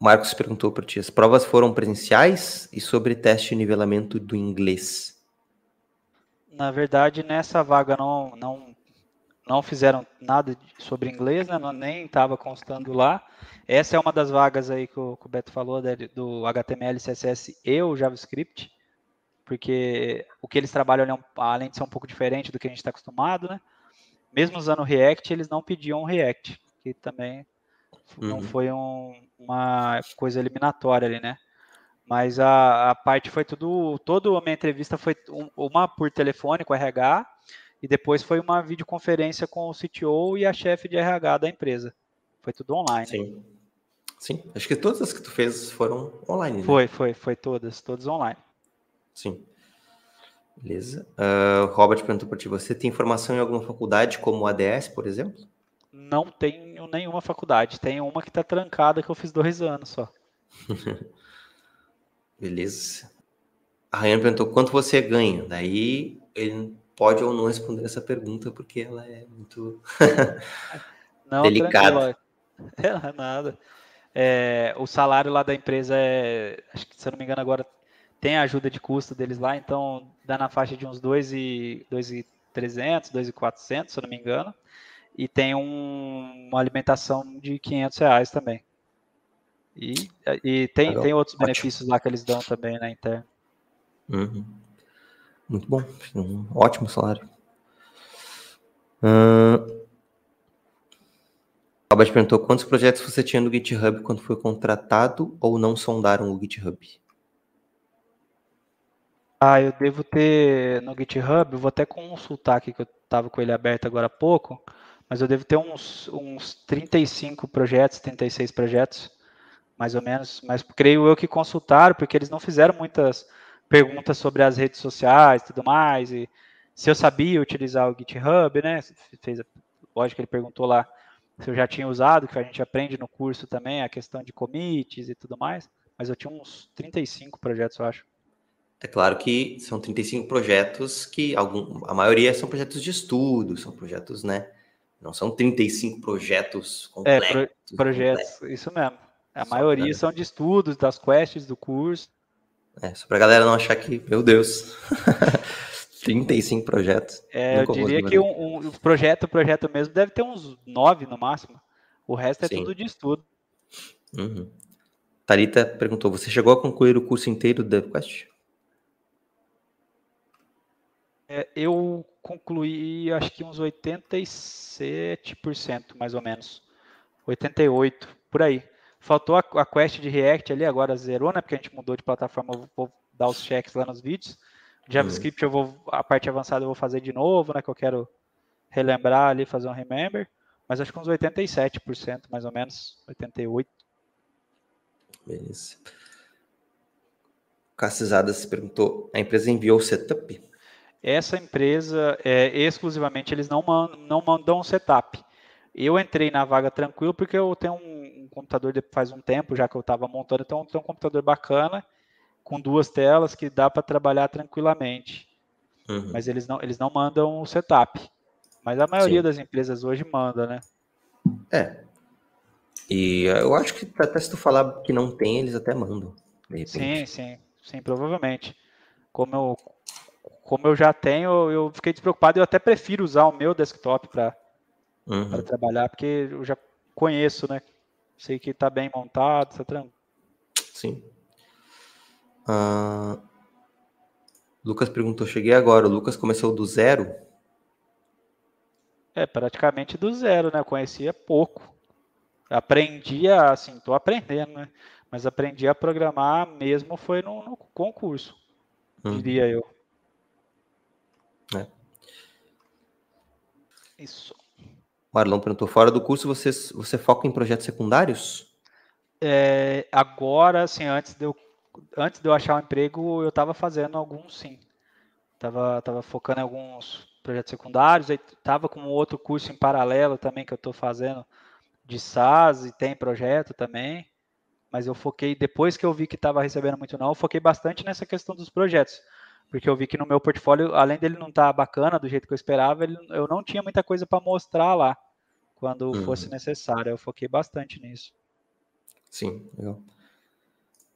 [SPEAKER 1] Marcos perguntou para ti: as provas foram presenciais e sobre teste de nivelamento do inglês?
[SPEAKER 2] Na verdade, nessa vaga não, não não fizeram nada sobre inglês, né? nem estava constando lá. Essa é uma das vagas aí que o, que o Beto falou né, do HTML, CSS e o JavaScript, porque o que eles trabalham, é além de ser um pouco diferente do que a gente está acostumado, né? Mesmo usando React, eles não pediam React, que também uhum. não foi um, uma coisa eliminatória ali, né? Mas a, a parte foi tudo, toda a minha entrevista foi uma por telefone com RH, e depois foi uma videoconferência com o CTO e a chefe de RH da empresa. Foi tudo online.
[SPEAKER 1] Sim. Sim, acho que todas as que tu fez foram online. Né?
[SPEAKER 2] Foi, foi, foi todas, todas online.
[SPEAKER 1] Sim. Beleza. Uh, Robert perguntou para ti, você tem formação em alguma faculdade, como ADS, por exemplo?
[SPEAKER 2] Não tenho nenhuma faculdade. Tenho uma que está trancada que eu fiz dois anos só.
[SPEAKER 1] Beleza. A Ryan perguntou quanto você ganha. Daí ele pode ou não responder essa pergunta, porque ela é muito não, delicada.
[SPEAKER 2] É, nada. É, o salário lá da empresa é, acho que se eu não me engano agora tem a ajuda de custo deles lá, então dá na faixa de uns 2,300, 2,400, se eu não me engano. E tem um, uma alimentação de 500 reais também. E, e tem, tem outros Ótimo. benefícios lá que eles dão também na interna.
[SPEAKER 1] Uhum. Muito bom. Um ótimo salário. Uh... Albert perguntou quantos projetos você tinha no GitHub quando foi contratado ou não sondaram o GitHub?
[SPEAKER 2] Ah, eu devo ter no GitHub, eu vou até consultar aqui que eu estava com ele aberto agora há pouco, mas eu devo ter uns, uns 35 projetos, 36 projetos, mais ou menos, mas creio eu que consultaram, porque eles não fizeram muitas perguntas sobre as redes sociais e tudo mais, e se eu sabia utilizar o GitHub, né? Fez, lógico que ele perguntou lá se eu já tinha usado, que a gente aprende no curso também, a questão de commits e tudo mais, mas eu tinha uns 35 projetos, eu acho.
[SPEAKER 1] É claro que são 35 projetos que algum, a maioria são projetos de estudo, são projetos, né? Não são 35 projetos completos. É, pro,
[SPEAKER 2] projetos, isso mesmo. A Só maioria pra... são de estudos, das quests do curso.
[SPEAKER 1] É, só pra galera não achar que, meu Deus, 35 projetos.
[SPEAKER 2] É, eu diria que um, um, projeto, projeto mesmo, deve ter uns 9 no máximo. O resto é Sim. tudo de estudo.
[SPEAKER 1] Uhum. Tarita perguntou: você chegou a concluir o curso inteiro do DevQuest?
[SPEAKER 2] É, eu concluí acho que uns 87%, mais ou menos. 88%, por aí. Faltou a, a quest de React ali, agora zerou, né? Porque a gente mudou de plataforma, eu vou dar os checks lá nos vídeos. JavaScript eu vou, a parte avançada eu vou fazer de novo, né? Que eu quero relembrar ali, fazer um remember. Mas acho que uns 87%, mais ou menos, 88%.
[SPEAKER 1] Beleza. Cassizada se perguntou, a empresa enviou o setup?
[SPEAKER 2] Essa empresa, é, exclusivamente, eles não, mandam, não mandam setup. Eu entrei na vaga tranquilo porque eu tenho um, um computador de, faz um tempo já que eu estava montando, então eu tenho um computador bacana com duas telas que dá para trabalhar tranquilamente. Uhum. Mas eles não, eles não mandam o setup. Mas a maioria Sim. das empresas hoje manda, né?
[SPEAKER 1] É. E eu acho que até se tu falar que não tem, eles até mandam.
[SPEAKER 2] Sim, sim, sim, provavelmente. Como eu, como eu já tenho, eu fiquei despreocupado. Eu até prefiro usar o meu desktop para uhum. trabalhar, porque eu já conheço, né? Sei que está bem montado, está tranquilo.
[SPEAKER 1] Sim. Uh, Lucas perguntou, cheguei agora. O Lucas começou do zero?
[SPEAKER 2] É, praticamente do zero, né? Eu conhecia pouco. Aprendi a, assim, tô aprendendo, né? Mas aprendi a programar mesmo foi no, no concurso, uhum. diria eu. É. Isso.
[SPEAKER 1] Marlon perguntou, fora do curso você, você foca em projetos secundários?
[SPEAKER 2] É, agora, assim, antes de, eu, antes de eu achar um emprego, eu estava fazendo alguns, sim. Tava, tava focando em alguns projetos secundários, aí tava com outro curso em paralelo também que eu estou fazendo de SaaS e tem projeto também. Mas eu foquei, depois que eu vi que estava recebendo muito não, eu foquei bastante nessa questão dos projetos porque eu vi que no meu portfólio, além dele não estar tá bacana do jeito que eu esperava, ele, eu não tinha muita coisa para mostrar lá quando uhum. fosse necessário. Eu foquei bastante nisso.
[SPEAKER 1] Sim, legal.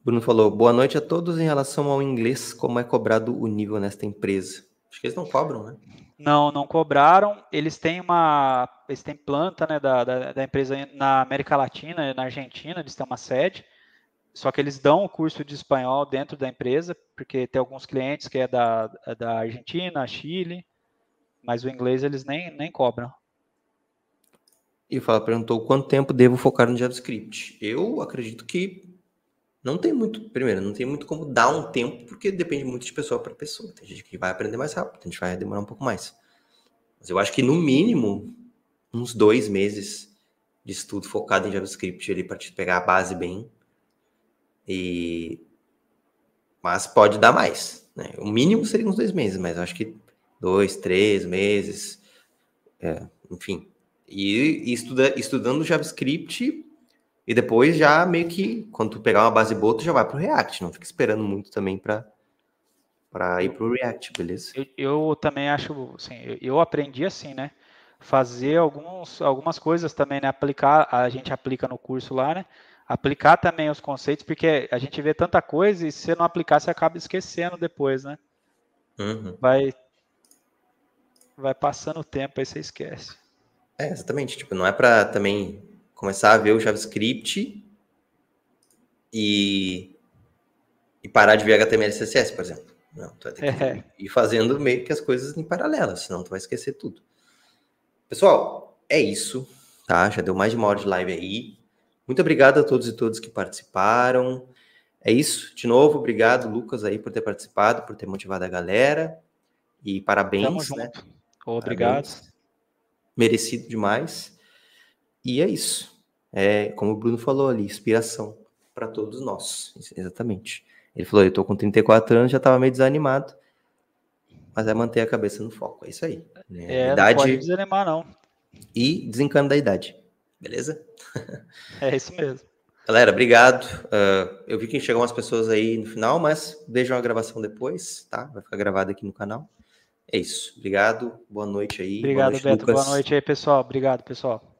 [SPEAKER 1] Bruno falou: boa noite a todos em relação ao inglês, como é cobrado o nível nesta empresa? Acho que eles não cobram, né?
[SPEAKER 2] Não, não cobraram. Eles têm uma. Eles têm planta né, da, da, da empresa na América Latina, na Argentina, eles têm uma sede. Só que eles dão o curso de espanhol dentro da empresa, porque tem alguns clientes que é da, da Argentina, Chile, mas o inglês eles nem, nem cobram.
[SPEAKER 1] E o Fala perguntou quanto tempo devo focar no JavaScript. Eu acredito que não tem muito, primeiro, não tem muito como dar um tempo, porque depende muito de pessoa para pessoa. Tem gente que vai aprender mais rápido, tem gente que vai demorar um pouco mais. Mas eu acho que no mínimo uns dois meses de estudo focado em JavaScript ali para te pegar a base bem e... Mas pode dar mais. Né? O mínimo seria uns dois meses, mas acho que dois, três meses, é, enfim. E, e estuda, estudando JavaScript e depois já meio que, quando tu pegar uma base boa, tu já vai para o React. Não fica esperando muito também para para ir para o React, beleza?
[SPEAKER 2] Eu, eu, também acho, assim, eu, eu aprendi assim, né? Fazer alguns, algumas coisas também, né? Aplicar, a gente aplica no curso lá, né? Aplicar também os conceitos, porque a gente vê tanta coisa e se você não aplicar, você acaba esquecendo depois, né? Uhum. Vai, vai passando o tempo, aí você esquece.
[SPEAKER 1] É, exatamente. Tipo, não é para também começar a ver o JavaScript e, e parar de ver HTML e CSS, por exemplo. Não, tu vai ter que é. ir fazendo meio que as coisas em paralelo, senão tu vai esquecer tudo. Pessoal, é isso, tá? Já deu mais de uma hora de live aí. Muito obrigado a todos e todas que participaram. É isso. De novo, obrigado, Lucas, aí, por ter participado, por ter motivado a galera. E parabéns. Tamo né? junto.
[SPEAKER 2] Obrigado.
[SPEAKER 1] Parabéns. Merecido demais. E é isso. É, como o Bruno falou ali, inspiração para todos nós. Exatamente. Ele falou: eu tô com 34 anos, já estava meio desanimado. Mas é manter a cabeça no foco. É isso aí.
[SPEAKER 2] Né? É, idade... não pode desanimar, não.
[SPEAKER 1] E desencana da idade. Beleza?
[SPEAKER 2] É isso mesmo.
[SPEAKER 1] Galera, obrigado. Uh, eu vi que chegam umas pessoas aí no final, mas vejam a gravação depois, tá? Vai ficar gravado aqui no canal. É isso. Obrigado. Boa noite aí.
[SPEAKER 2] Obrigado,
[SPEAKER 1] noite,
[SPEAKER 2] Beto. Lucas. Boa noite aí, pessoal. Obrigado, pessoal.